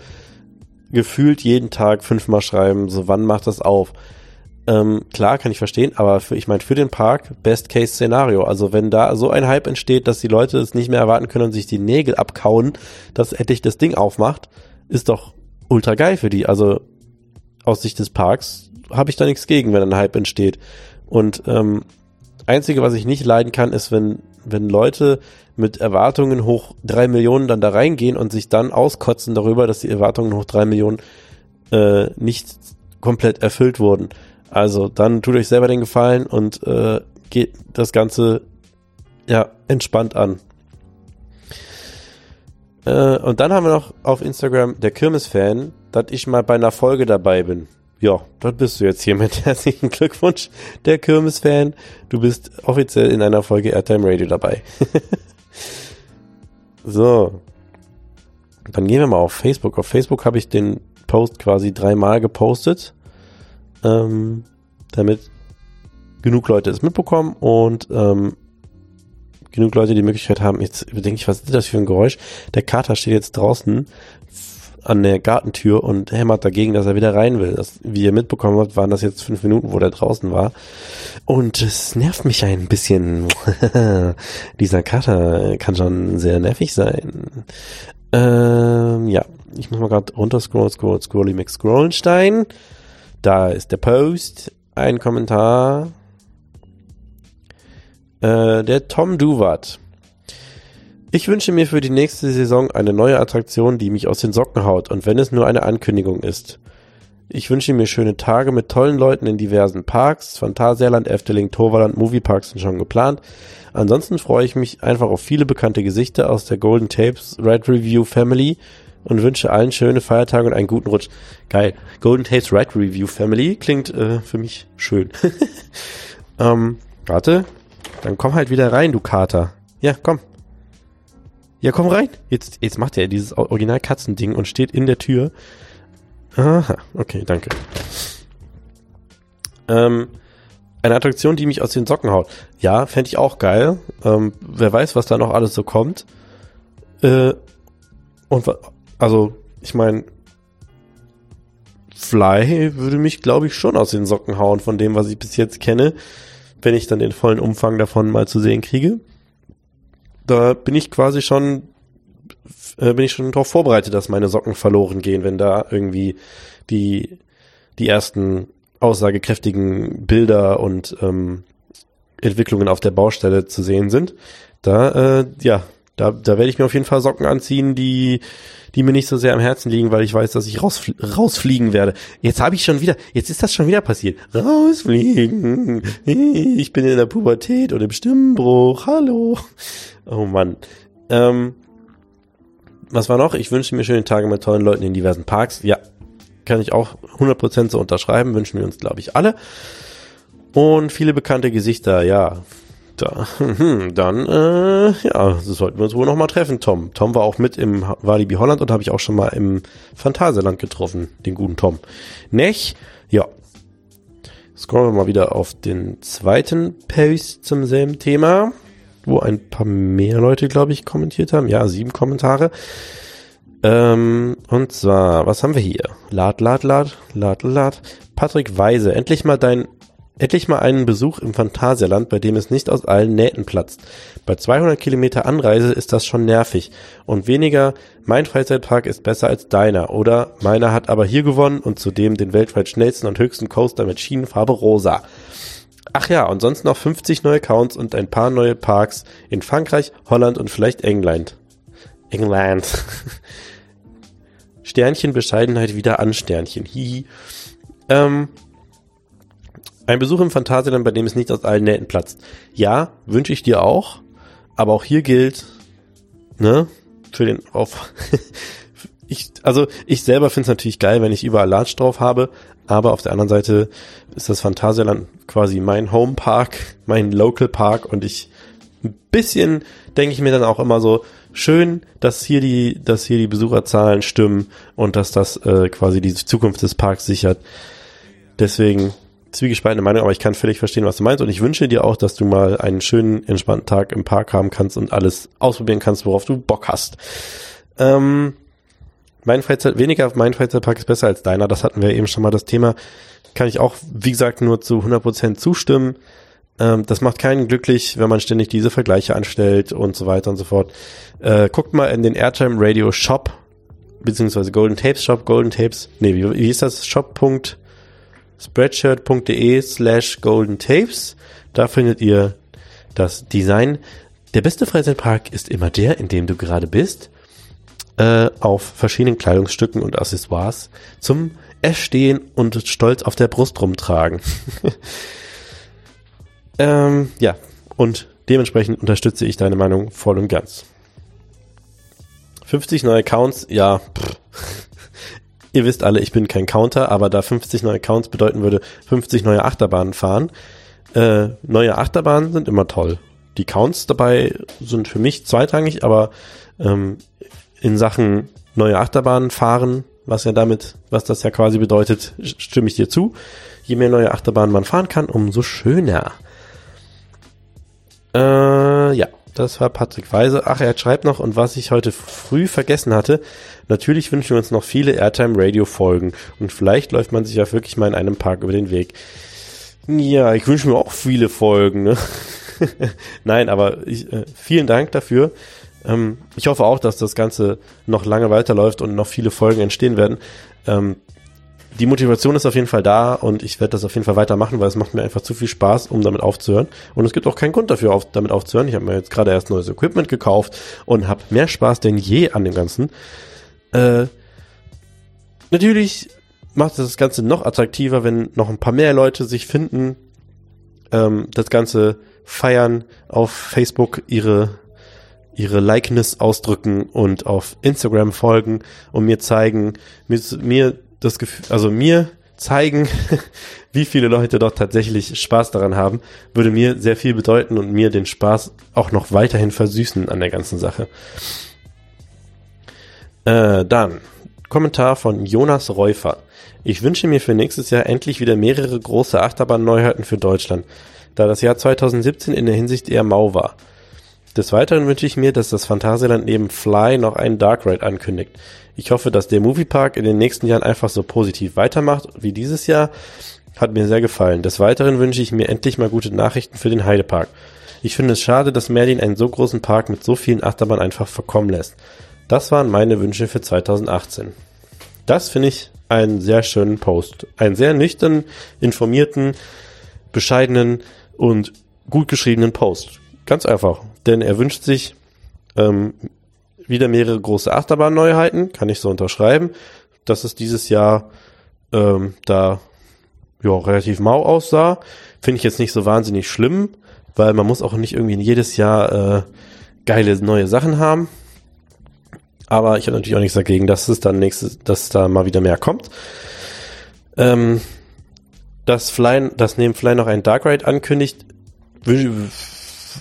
Speaker 1: gefühlt jeden Tag fünfmal schreiben, so wann macht das auf? Ähm, klar, kann ich verstehen, aber für, ich meine, für den Park, Best-Case-Szenario. Also wenn da so ein Hype entsteht, dass die Leute es nicht mehr erwarten können und sich die Nägel abkauen, dass endlich das Ding aufmacht, ist doch ultra geil für die. Also aus Sicht des Parks habe ich da nichts gegen, wenn ein Hype entsteht. Und ähm, einzige, was ich nicht leiden kann, ist, wenn, wenn Leute mit Erwartungen hoch drei Millionen dann da reingehen und sich dann auskotzen darüber, dass die Erwartungen hoch drei Millionen äh, nicht komplett erfüllt wurden. Also dann tut euch selber den Gefallen und äh, geht das Ganze ja entspannt an. Äh, und dann haben wir noch auf Instagram der Kirmes-Fan, dass ich mal bei einer Folge dabei bin. Ja, dort bist du jetzt hier mit herzlichen Glückwunsch, der Kirmes-Fan. Du bist offiziell in einer Folge Airtime Radio dabei. so. Dann gehen wir mal auf Facebook. Auf Facebook habe ich den Post quasi dreimal gepostet, ähm, damit genug Leute es mitbekommen und ähm, genug Leute die Möglichkeit haben, jetzt denke ich, was ist das für ein Geräusch? Der Kater steht jetzt draußen an der Gartentür und hämmert dagegen, dass er wieder rein will. Das, wie ihr mitbekommen habt, waren das jetzt fünf Minuten, wo der draußen war. Und es nervt mich ein bisschen. Dieser Kater kann schon sehr nervig sein. Ähm, ja, ich muss mal gerade runter scrollen, scroll, scrolly Max Scrollenstein. Da ist der Post, ein Kommentar. Äh, der Tom Duwart. Ich wünsche mir für die nächste Saison eine neue Attraktion, die mich aus den Socken haut und wenn es nur eine Ankündigung ist. Ich wünsche mir schöne Tage mit tollen Leuten in diversen Parks. Phantasialand, Efteling, Toverland, Movieparks sind schon geplant. Ansonsten freue ich mich einfach auf viele bekannte Gesichter aus der Golden Tapes Red Review Family und wünsche allen schöne Feiertage und einen guten Rutsch. Geil. Golden Tapes Red Review Family klingt äh, für mich schön. ähm, warte. Dann komm halt wieder rein, du Kater. Ja, komm. Ja, komm rein. Jetzt, jetzt macht er dieses Original Katzending und steht in der Tür Aha, okay, danke. Ähm, eine Attraktion, die mich aus den Socken haut. Ja, fände ich auch geil. Ähm, wer weiß, was da noch alles so kommt. Äh, und also, ich meine, Fly würde mich, glaube ich, schon aus den Socken hauen von dem, was ich bis jetzt kenne, wenn ich dann den vollen Umfang davon mal zu sehen kriege. Da bin ich quasi schon äh, bin ich schon darauf vorbereitet, dass meine Socken verloren gehen, wenn da irgendwie die, die ersten aussagekräftigen Bilder und ähm, Entwicklungen auf der Baustelle zu sehen sind. Da, äh, ja, da, da werde ich mir auf jeden Fall Socken anziehen, die, die mir nicht so sehr am Herzen liegen, weil ich weiß, dass ich rausfl rausfliegen werde. Jetzt habe ich schon wieder, jetzt ist das schon wieder passiert. Rausfliegen. Ich bin in der Pubertät und im Stimmbruch. Hallo. Oh Mann. Ähm, was war noch? Ich wünsche mir schöne Tage mit tollen Leuten in diversen Parks. Ja, kann ich auch 100% so unterschreiben. Wünschen wir uns, glaube ich, alle. Und viele bekannte Gesichter, ja. Da, hm, dann, äh, ja, so sollten wir uns wohl nochmal treffen, Tom. Tom war auch mit im Walibi Holland und habe ich auch schon mal im Phantasialand getroffen, den guten Tom. Nech? Ja. Scrollen wir mal wieder auf den zweiten Post zum selben Thema wo ein paar mehr Leute, glaube ich, kommentiert haben. Ja, sieben Kommentare. Ähm, und zwar, was haben wir hier? Lad, lad, lad, lad, lad. Patrick Weise, endlich mal dein, endlich mal einen Besuch im Phantasialand, bei dem es nicht aus allen Nähten platzt. Bei 200 Kilometer Anreise ist das schon nervig. Und weniger, mein Freizeitpark ist besser als deiner. Oder meiner hat aber hier gewonnen und zudem den weltweit schnellsten und höchsten Coaster mit Schienenfarbe rosa. Ach ja, und sonst noch 50 neue Accounts und ein paar neue Parks in Frankreich, Holland und vielleicht England. England. Sternchen Bescheidenheit wieder an Sternchen. Hihi. Ähm, ein Besuch im Phantasialand, bei dem es nicht aus allen Nähten platzt. Ja, wünsche ich dir auch. Aber auch hier gilt, ne, für den auf. ich, also ich selber finde es natürlich geil, wenn ich überall Large drauf habe. Aber auf der anderen Seite ist das Phantasialand quasi mein Home Park, mein Local Park und ich ein bisschen denke ich mir dann auch immer so schön, dass hier die, dass hier die Besucherzahlen stimmen und dass das äh, quasi die Zukunft des Parks sichert. Deswegen zwiegespaltene Meinung, aber ich kann völlig verstehen, was du meinst und ich wünsche dir auch, dass du mal einen schönen, entspannten Tag im Park haben kannst und alles ausprobieren kannst, worauf du Bock hast. Ähm, mein Freizeit, weniger mein Freizeitpark ist besser als deiner. Das hatten wir eben schon mal das Thema. Kann ich auch, wie gesagt, nur zu 100% zustimmen. Ähm, das macht keinen glücklich, wenn man ständig diese Vergleiche anstellt und so weiter und so fort. Äh, guckt mal in den Airtime Radio Shop, beziehungsweise Golden Tapes Shop, Golden Tapes, nee, wie, wie ist das? Shop.spreadshirt.de slash Golden Tapes. Da findet ihr das Design. Der beste Freizeitpark ist immer der, in dem du gerade bist äh, auf verschiedenen Kleidungsstücken und Accessoires zum Erstehen und stolz auf der Brust rumtragen. ähm, ja, und dementsprechend unterstütze ich deine Meinung voll und ganz. 50 neue Accounts, ja, pff. Ihr wisst alle, ich bin kein Counter, aber da 50 neue Accounts bedeuten würde, 50 neue Achterbahnen fahren. Äh, neue Achterbahnen sind immer toll. Die Counts dabei sind für mich zweitrangig, aber ähm, in Sachen neue Achterbahnen fahren, was ja damit, was das ja quasi bedeutet, stimme ich dir zu. Je mehr neue Achterbahnen man fahren kann, umso schöner. Äh, ja, das war Patrick Weise. Ach, er schreibt noch, und was ich heute früh vergessen hatte, natürlich wünschen wir uns noch viele Airtime Radio Folgen und vielleicht läuft man sich ja wirklich mal in einem Park über den Weg. Ja, ich wünsche mir auch viele Folgen. Ne? Nein, aber ich, äh, vielen Dank dafür. Ähm, ich hoffe auch, dass das Ganze noch lange weiterläuft und noch viele Folgen entstehen werden. Ähm, die Motivation ist auf jeden Fall da und ich werde das auf jeden Fall weitermachen, weil es macht mir einfach zu viel Spaß, um damit aufzuhören. Und es gibt auch keinen Grund dafür, auf, damit aufzuhören. Ich habe mir jetzt gerade erst neues Equipment gekauft und habe mehr Spaß denn je an dem Ganzen. Äh, natürlich macht das Ganze noch attraktiver, wenn noch ein paar mehr Leute sich finden, ähm, das Ganze feiern, auf Facebook ihre ihre Likeness ausdrücken und auf Instagram folgen und mir zeigen, mir, mir das Gefühl, also mir zeigen, wie viele Leute doch tatsächlich Spaß daran haben, würde mir sehr viel bedeuten und mir den Spaß auch noch weiterhin versüßen an der ganzen Sache. Äh, dann Kommentar von Jonas Räufer. Ich wünsche mir für nächstes Jahr endlich wieder mehrere große Achterbahn-Neuheiten für Deutschland, da das Jahr 2017 in der Hinsicht eher mau war. Des Weiteren wünsche ich mir, dass das Phantasialand neben Fly noch einen Dark Ride ankündigt. Ich hoffe, dass der Moviepark in den nächsten Jahren einfach so positiv weitermacht wie dieses Jahr. Hat mir sehr gefallen. Des Weiteren wünsche ich mir endlich mal gute Nachrichten für den Heidepark. Ich finde es schade, dass Merlin einen so großen Park mit so vielen Achterbahnen einfach verkommen lässt. Das waren meine Wünsche für 2018. Das finde ich einen sehr schönen Post. Einen sehr nüchtern, informierten, bescheidenen und gut geschriebenen Post. Ganz einfach denn er wünscht sich ähm, wieder mehrere große Achterbahnneuheiten, kann ich so unterschreiben, dass es dieses Jahr ähm, da ja, relativ mau aussah. Finde ich jetzt nicht so wahnsinnig schlimm, weil man muss auch nicht irgendwie jedes Jahr äh, geile neue Sachen haben. Aber ich habe natürlich auch nichts dagegen, dass es dann nächstes, dass da mal wieder mehr kommt. Ähm, dass Fly, dass neben Fly noch ein Dark Ride ankündigt,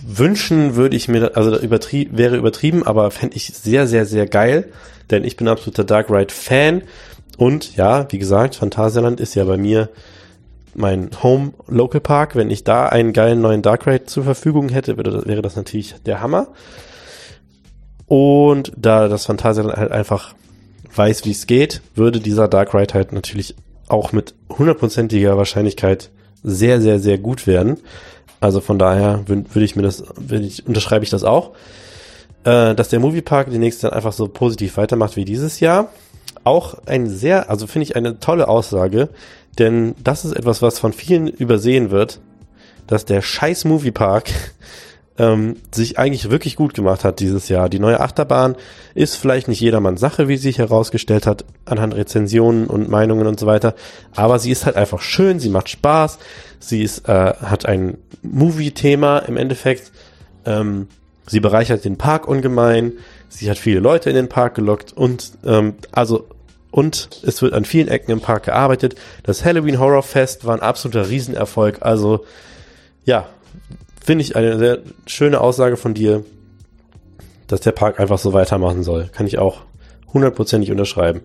Speaker 1: wünschen würde ich mir, also übertrieb, wäre übertrieben, aber fände ich sehr, sehr, sehr geil, denn ich bin absoluter Dark Ride Fan und ja, wie gesagt, Phantasialand ist ja bei mir mein Home Local Park. Wenn ich da einen geilen neuen Dark Ride zur Verfügung hätte, wäre das, natürlich der Hammer. Und da das Phantasialand halt einfach weiß, wie es geht, würde dieser Dark Ride halt natürlich auch mit hundertprozentiger Wahrscheinlichkeit sehr, sehr, sehr gut werden. Also von daher würde ich mir das, würde ich, unterschreibe ich das auch. Äh, dass der Moviepark demnächst dann einfach so positiv weitermacht wie dieses Jahr. Auch ein sehr, also finde ich eine tolle Aussage, denn das ist etwas, was von vielen übersehen wird, dass der scheiß Moviepark ähm, sich eigentlich wirklich gut gemacht hat dieses Jahr. Die neue Achterbahn ist vielleicht nicht jedermanns Sache, wie sich herausgestellt hat, anhand Rezensionen und Meinungen und so weiter. Aber sie ist halt einfach schön, sie macht Spaß, sie ist, äh, hat ein Movie-Thema im Endeffekt. Ähm, sie bereichert den Park ungemein. Sie hat viele Leute in den Park gelockt und ähm, also und es wird an vielen Ecken im Park gearbeitet. Das Halloween Horror Fest war ein absoluter Riesenerfolg. Also ja, finde ich eine sehr schöne Aussage von dir, dass der Park einfach so weitermachen soll. Kann ich auch hundertprozentig unterschreiben.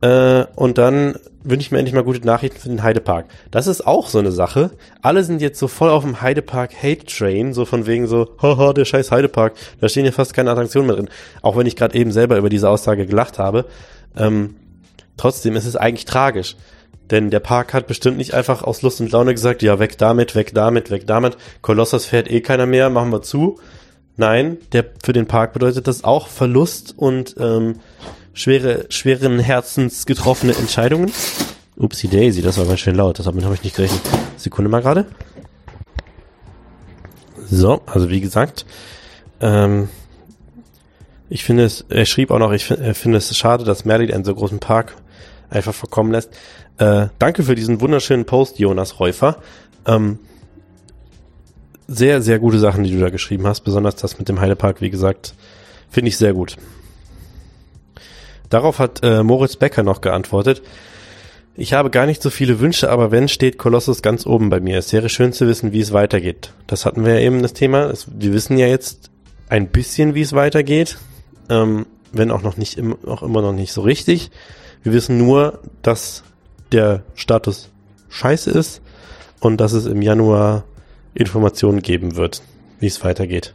Speaker 1: Äh, und dann wünsche ich mir endlich mal gute Nachrichten für den Heidepark. Das ist auch so eine Sache. Alle sind jetzt so voll auf dem Heidepark Hate Train, so von wegen so, haha, der scheiß Heidepark. Da stehen ja fast keine Attraktionen mehr drin. Auch wenn ich gerade eben selber über diese Aussage gelacht habe. Ähm, trotzdem ist es eigentlich tragisch. Denn der Park hat bestimmt nicht einfach aus Lust und Laune gesagt, ja, weg damit, weg damit, weg damit. Kolossos fährt eh keiner mehr, machen wir zu. Nein, der, für den Park bedeutet das auch Verlust und ähm, schwere, schweren Herzens getroffene Entscheidungen. Upsi Daisy, das war ganz schön laut, damit habe ich nicht gerechnet. Sekunde mal gerade. So, also wie gesagt, ähm, ich finde es, er schrieb auch noch, ich finde es schade, dass Merlin einen so großen Park einfach verkommen lässt. Äh, danke für diesen wunderschönen Post, Jonas Räufer. Ähm, sehr, sehr gute Sachen, die du da geschrieben hast. Besonders das mit dem Heidepark, wie gesagt, finde ich sehr gut. Darauf hat äh, Moritz Becker noch geantwortet. Ich habe gar nicht so viele Wünsche, aber wenn steht Kolossus ganz oben bei mir. Es wäre schön zu wissen, wie es weitergeht. Das hatten wir ja eben das Thema. wir wissen ja jetzt ein bisschen, wie es weitergeht. Ähm, wenn auch noch nicht, im, auch immer noch nicht so richtig. Wir wissen nur, dass der Status scheiße ist und dass es im Januar Informationen geben wird, wie es weitergeht.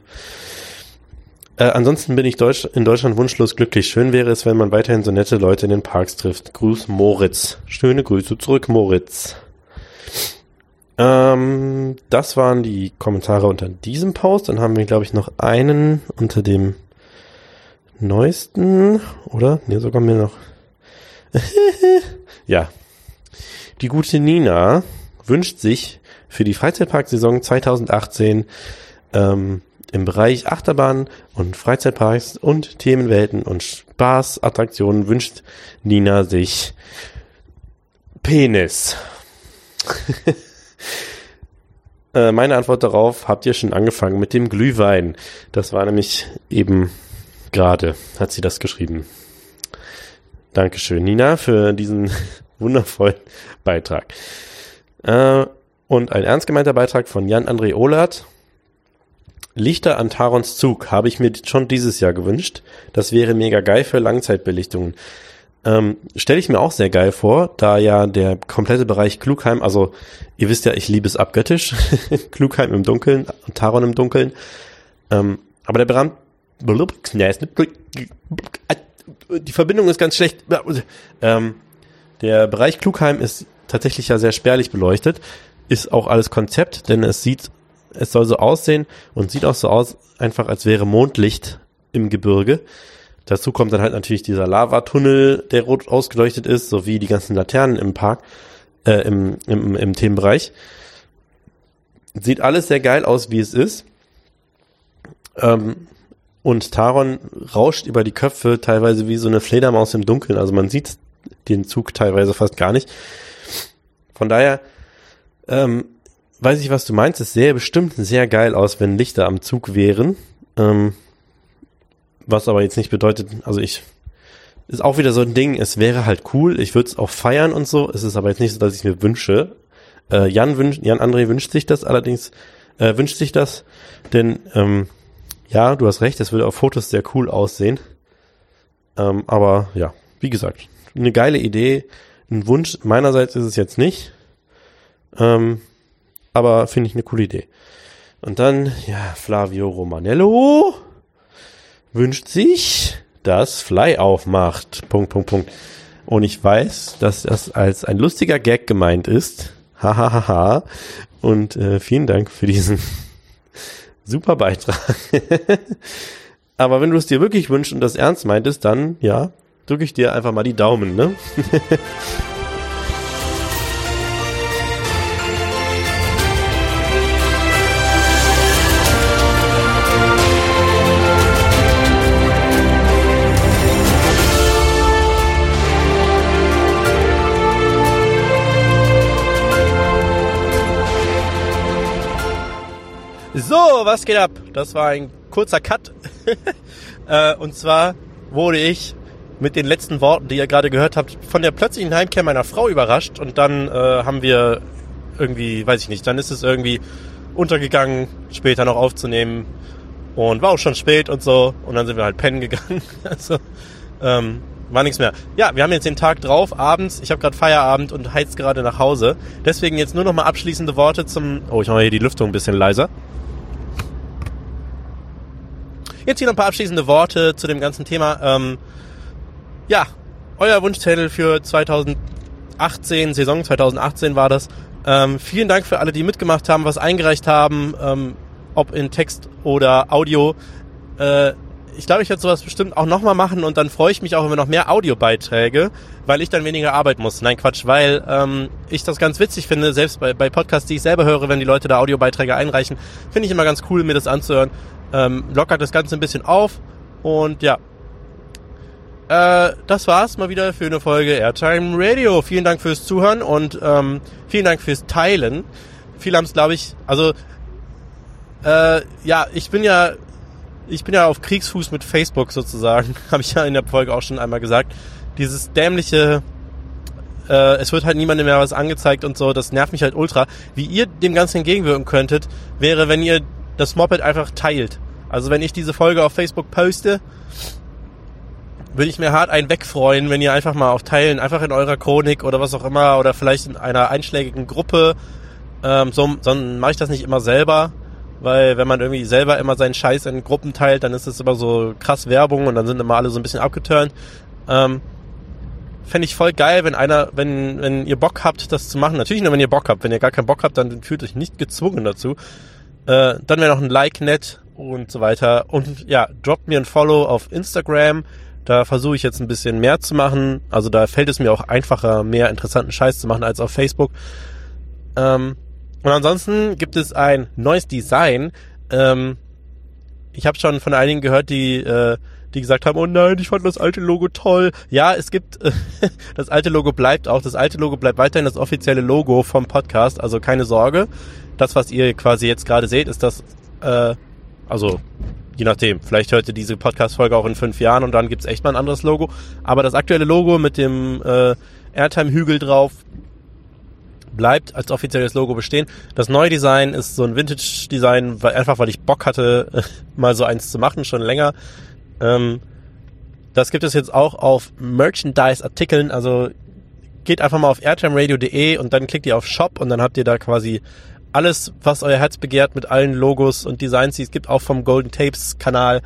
Speaker 1: Äh, ansonsten bin ich Deutsch, in Deutschland wunschlos glücklich. Schön wäre es, wenn man weiterhin so nette Leute in den Parks trifft. Gruß Moritz. Schöne Grüße zurück, Moritz. Ähm, das waren die Kommentare unter diesem Post. Dann haben wir, glaube ich, noch einen unter dem neuesten, oder? Ne, sogar mir noch. ja. Die gute Nina wünscht sich für die Freizeitparksaison 2018 ähm, im Bereich Achterbahn und Freizeitparks und Themenwelten und Spaßattraktionen wünscht Nina sich Penis. äh, meine Antwort darauf, habt ihr schon angefangen mit dem Glühwein? Das war nämlich eben gerade, hat sie das geschrieben. Dankeschön, Nina, für diesen wundervollen Beitrag. Äh, und ein ernst gemeinter Beitrag von Jan-André Ohlert. Lichter an Tarons Zug habe ich mir schon dieses Jahr gewünscht. Das wäre mega geil für Langzeitbelichtungen. Ähm, Stelle ich mir auch sehr geil vor, da ja der komplette Bereich Klugheim, also ihr wisst ja, ich liebe es abgöttisch, Klugheim im Dunkeln Taron im Dunkeln. Ähm, aber der Brand, die Verbindung ist ganz schlecht. Ähm, der Bereich Klugheim ist tatsächlich ja sehr spärlich beleuchtet, ist auch alles Konzept, denn es sieht, es soll so aussehen und sieht auch so aus, einfach als wäre Mondlicht im Gebirge. Dazu kommt dann halt natürlich dieser Lavatunnel, der rot ausgeleuchtet ist, sowie die ganzen Laternen im Park, äh, im, im, im Themenbereich. Sieht alles sehr geil aus, wie es ist. Ähm, und Taron rauscht über die Köpfe teilweise wie so eine Fledermaus im Dunkeln. Also man sieht den Zug teilweise fast gar nicht. Von daher ähm, weiß ich, was du meinst. Es sähe bestimmt sehr geil aus, wenn Lichter am Zug wären. Ähm, was aber jetzt nicht bedeutet, also ich, ist auch wieder so ein Ding, es wäre halt cool, ich würde es auch feiern und so, es ist aber jetzt nicht so, dass ich mir wünsche. Äh, Jan wünscht, Jan André wünscht sich das allerdings, äh, wünscht sich das, denn ähm, ja, du hast recht, es würde auf Fotos sehr cool aussehen. Ähm, aber ja, wie gesagt, eine geile Idee, ein Wunsch meinerseits ist es jetzt nicht. Ähm, aber finde ich eine coole Idee. Und dann, ja, Flavio Romanello wünscht sich, dass Fly aufmacht. Punkt, Punkt, Punkt. Und ich weiß, dass das als ein lustiger Gag gemeint ist. Hahaha. Und äh, vielen Dank für diesen super Beitrag. Aber wenn du es dir wirklich wünschst und das ernst meintest, dann ja, drücke ich dir einfach mal die Daumen, ne? So, was geht ab? Das war ein kurzer Cut. äh, und zwar wurde ich mit den letzten Worten, die ihr gerade gehört habt, von der plötzlichen Heimkehr meiner Frau überrascht. Und dann äh, haben wir irgendwie, weiß ich nicht, dann ist es irgendwie untergegangen, später noch aufzunehmen. Und war auch schon spät und so. Und dann sind wir halt pennen gegangen. also ähm, war nichts mehr. Ja, wir haben jetzt den Tag drauf, abends. Ich habe gerade Feierabend und heiz gerade nach Hause. Deswegen jetzt nur noch mal abschließende Worte zum... Oh, ich mache hier die Lüftung ein bisschen leiser. Jetzt hier noch ein paar abschließende Worte zu dem ganzen Thema. Ähm, ja, euer Wunschzettel für 2018, Saison 2018 war das. Ähm, vielen Dank für alle, die mitgemacht haben, was eingereicht haben, ähm, ob in Text oder Audio. Äh, ich glaube, ich werde sowas bestimmt auch nochmal machen und dann freue ich mich auch über noch mehr Audiobeiträge, weil ich dann weniger arbeiten muss. Nein, Quatsch, weil ähm, ich das ganz witzig finde, selbst bei, bei Podcasts, die ich selber höre, wenn die Leute da Audiobeiträge einreichen, finde ich immer ganz cool, mir das anzuhören ähm, lockert das Ganze ein bisschen auf und ja. Äh, das war's mal wieder für eine Folge Airtime Radio. Vielen Dank fürs Zuhören und ähm, vielen Dank fürs Teilen. Viele haben es, glaube ich, also äh, ja, ich bin ja ich bin ja auf Kriegsfuß mit Facebook sozusagen, habe ich ja in der Folge auch schon einmal gesagt. Dieses dämliche äh, es wird halt niemandem mehr was angezeigt und so, das nervt mich halt ultra. Wie ihr dem Ganzen entgegenwirken könntet, wäre, wenn ihr das Moped einfach teilt. Also wenn ich diese Folge auf Facebook poste, würde ich mir hart einen wegfreuen, wenn ihr einfach mal auf Teilen, einfach in eurer Chronik oder was auch immer oder vielleicht in einer einschlägigen Gruppe, ähm, so, so mache ich das nicht immer selber, weil wenn man irgendwie selber immer seinen Scheiß in Gruppen teilt, dann ist es immer so krass Werbung und dann sind immer alle so ein bisschen abgeturnt. Ähm, fände ich voll geil, wenn einer, wenn, wenn ihr Bock habt, das zu machen. Natürlich nur, wenn ihr Bock habt. Wenn ihr gar keinen Bock habt, dann fühlt euch nicht gezwungen dazu. Äh, dann wäre noch ein Like nett und so weiter. Und ja, droppt mir ein Follow auf Instagram. Da versuche ich jetzt ein bisschen mehr zu machen. Also da fällt es mir auch einfacher, mehr interessanten Scheiß zu machen als auf Facebook. Ähm, und ansonsten gibt es ein neues Design. Ähm, ich habe schon von einigen gehört, die, äh, die gesagt haben, oh nein, ich fand das alte Logo toll. Ja, es gibt, äh, das alte Logo bleibt auch, das alte Logo bleibt weiterhin das offizielle Logo vom Podcast, also keine Sorge. Das, was ihr quasi jetzt gerade seht, ist das, äh, also je nachdem, vielleicht hört ihr diese Podcast-Folge auch in fünf Jahren und dann gibt's echt mal ein anderes Logo. Aber das aktuelle Logo mit dem äh, Airtime-Hügel drauf bleibt als offizielles Logo bestehen. Das neue Design ist so ein Vintage-Design, weil, einfach weil ich Bock hatte, mal so eins zu machen, schon länger. Ähm, das gibt es jetzt auch auf Merchandise-Artikeln, also geht einfach mal auf airtimeradio.de und dann klickt ihr auf Shop und dann habt ihr da quasi alles, was euer Herz begehrt mit allen Logos und Designs, die es gibt, auch vom Golden Tapes Kanal.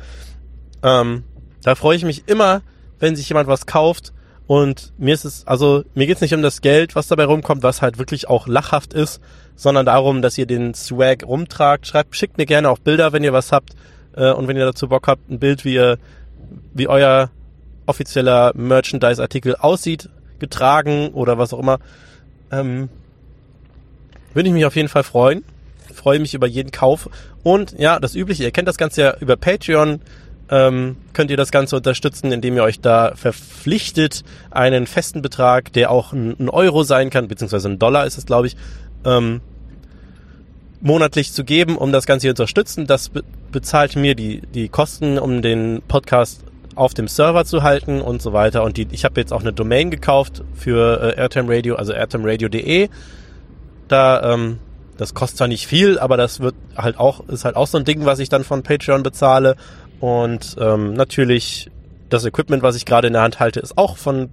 Speaker 1: Ähm, da freue ich mich immer, wenn sich jemand was kauft und mir ist es, also mir geht's nicht um das Geld, was dabei rumkommt, was halt wirklich auch lachhaft ist, sondern darum, dass ihr den Swag rumtragt. Schreibt, schickt mir gerne auch Bilder, wenn ihr was habt. Äh, und wenn ihr dazu Bock habt, ein Bild, wie ihr, wie euer offizieller Merchandise-Artikel aussieht, getragen oder was auch immer. Ähm, würde ich mich auf jeden Fall freuen. Freue mich über jeden Kauf. Und ja, das Übliche, ihr kennt das Ganze ja über Patreon ähm, könnt ihr das Ganze unterstützen, indem ihr euch da verpflichtet, einen festen Betrag, der auch ein, ein Euro sein kann, beziehungsweise ein Dollar ist es, glaube ich, ähm, monatlich zu geben, um das Ganze hier zu unterstützen. Das be bezahlt mir die, die Kosten, um den Podcast auf dem Server zu halten und so weiter. Und die, ich habe jetzt auch eine Domain gekauft für äh, Airtime Radio, also airtimeradio.de. Da, ähm, das kostet zwar nicht viel, aber das wird halt auch, ist halt auch so ein Ding, was ich dann von Patreon bezahle. Und ähm, natürlich das Equipment, was ich gerade in der Hand halte, ist auch von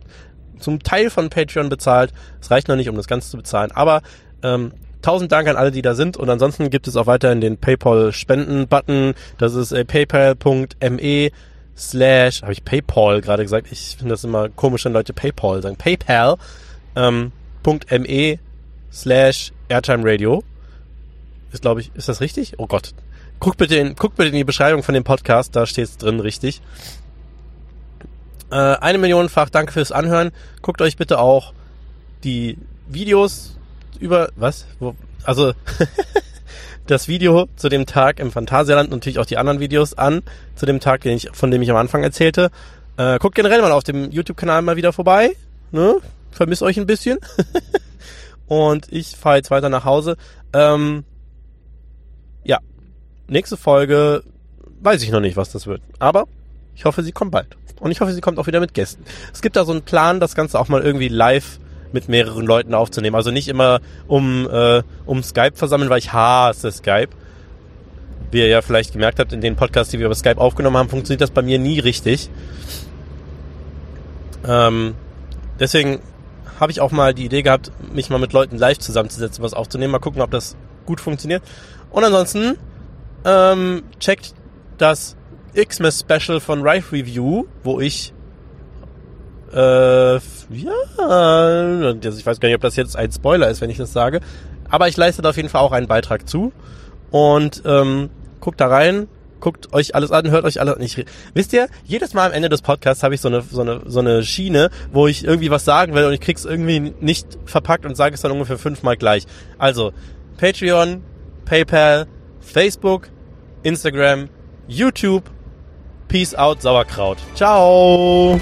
Speaker 1: zum Teil von Patreon bezahlt. Es reicht noch nicht, um das Ganze zu bezahlen. Aber ähm, tausend Dank an alle, die da sind. Und ansonsten gibt es auch weiterhin den PayPal-Spenden-Button. Das ist äh, paypal.me slash, habe ich PayPal gerade gesagt? Ich finde das immer komisch, wenn Leute PayPal sagen. PayPal ähm, slash Airtime Radio. Ist, glaube ich, ist das richtig? Oh Gott, Guckt bitte, in, guckt bitte in die Beschreibung von dem Podcast, da steht es drin, richtig. Äh, eine Millionenfach danke fürs Anhören. Guckt euch bitte auch die Videos über, was? Wo, also, das Video zu dem Tag im Phantasialand und natürlich auch die anderen Videos an, zu dem Tag, den ich, von dem ich am Anfang erzählte. Äh, guckt generell mal auf dem YouTube-Kanal mal wieder vorbei. Ne? Vermiss euch ein bisschen. und ich fahre jetzt weiter nach Hause. Ähm, ja, nächste Folge weiß ich noch nicht, was das wird. Aber ich hoffe, sie kommt bald. Und ich hoffe, sie kommt auch wieder mit Gästen. Es gibt da so einen Plan, das Ganze auch mal irgendwie live mit mehreren Leuten aufzunehmen. Also nicht immer um, äh, um Skype versammeln, weil ich hasse Skype. Wie ihr ja vielleicht gemerkt habt, in den Podcasts, die wir über Skype aufgenommen haben, funktioniert das bei mir nie richtig. Ähm, deswegen habe ich auch mal die Idee gehabt, mich mal mit Leuten live zusammenzusetzen, was aufzunehmen. Mal gucken, ob das gut funktioniert. Und ansonsten ähm, checkt das Xmas Special von Rife Review, wo ich äh, ja, ich weiß gar nicht, ob das jetzt ein Spoiler ist, wenn ich das sage, aber ich leiste da auf jeden Fall auch einen Beitrag zu und ähm, guckt da rein, guckt euch alles an, hört euch alles an. Ich, wisst ihr, jedes Mal am Ende des Podcasts habe ich so eine, so, eine, so eine Schiene, wo ich irgendwie was sagen will und ich krieg's irgendwie nicht verpackt und sage es dann ungefähr fünfmal gleich. Also, Patreon, PayPal, Facebook, Instagram, YouTube. Peace out, Sauerkraut. Ciao.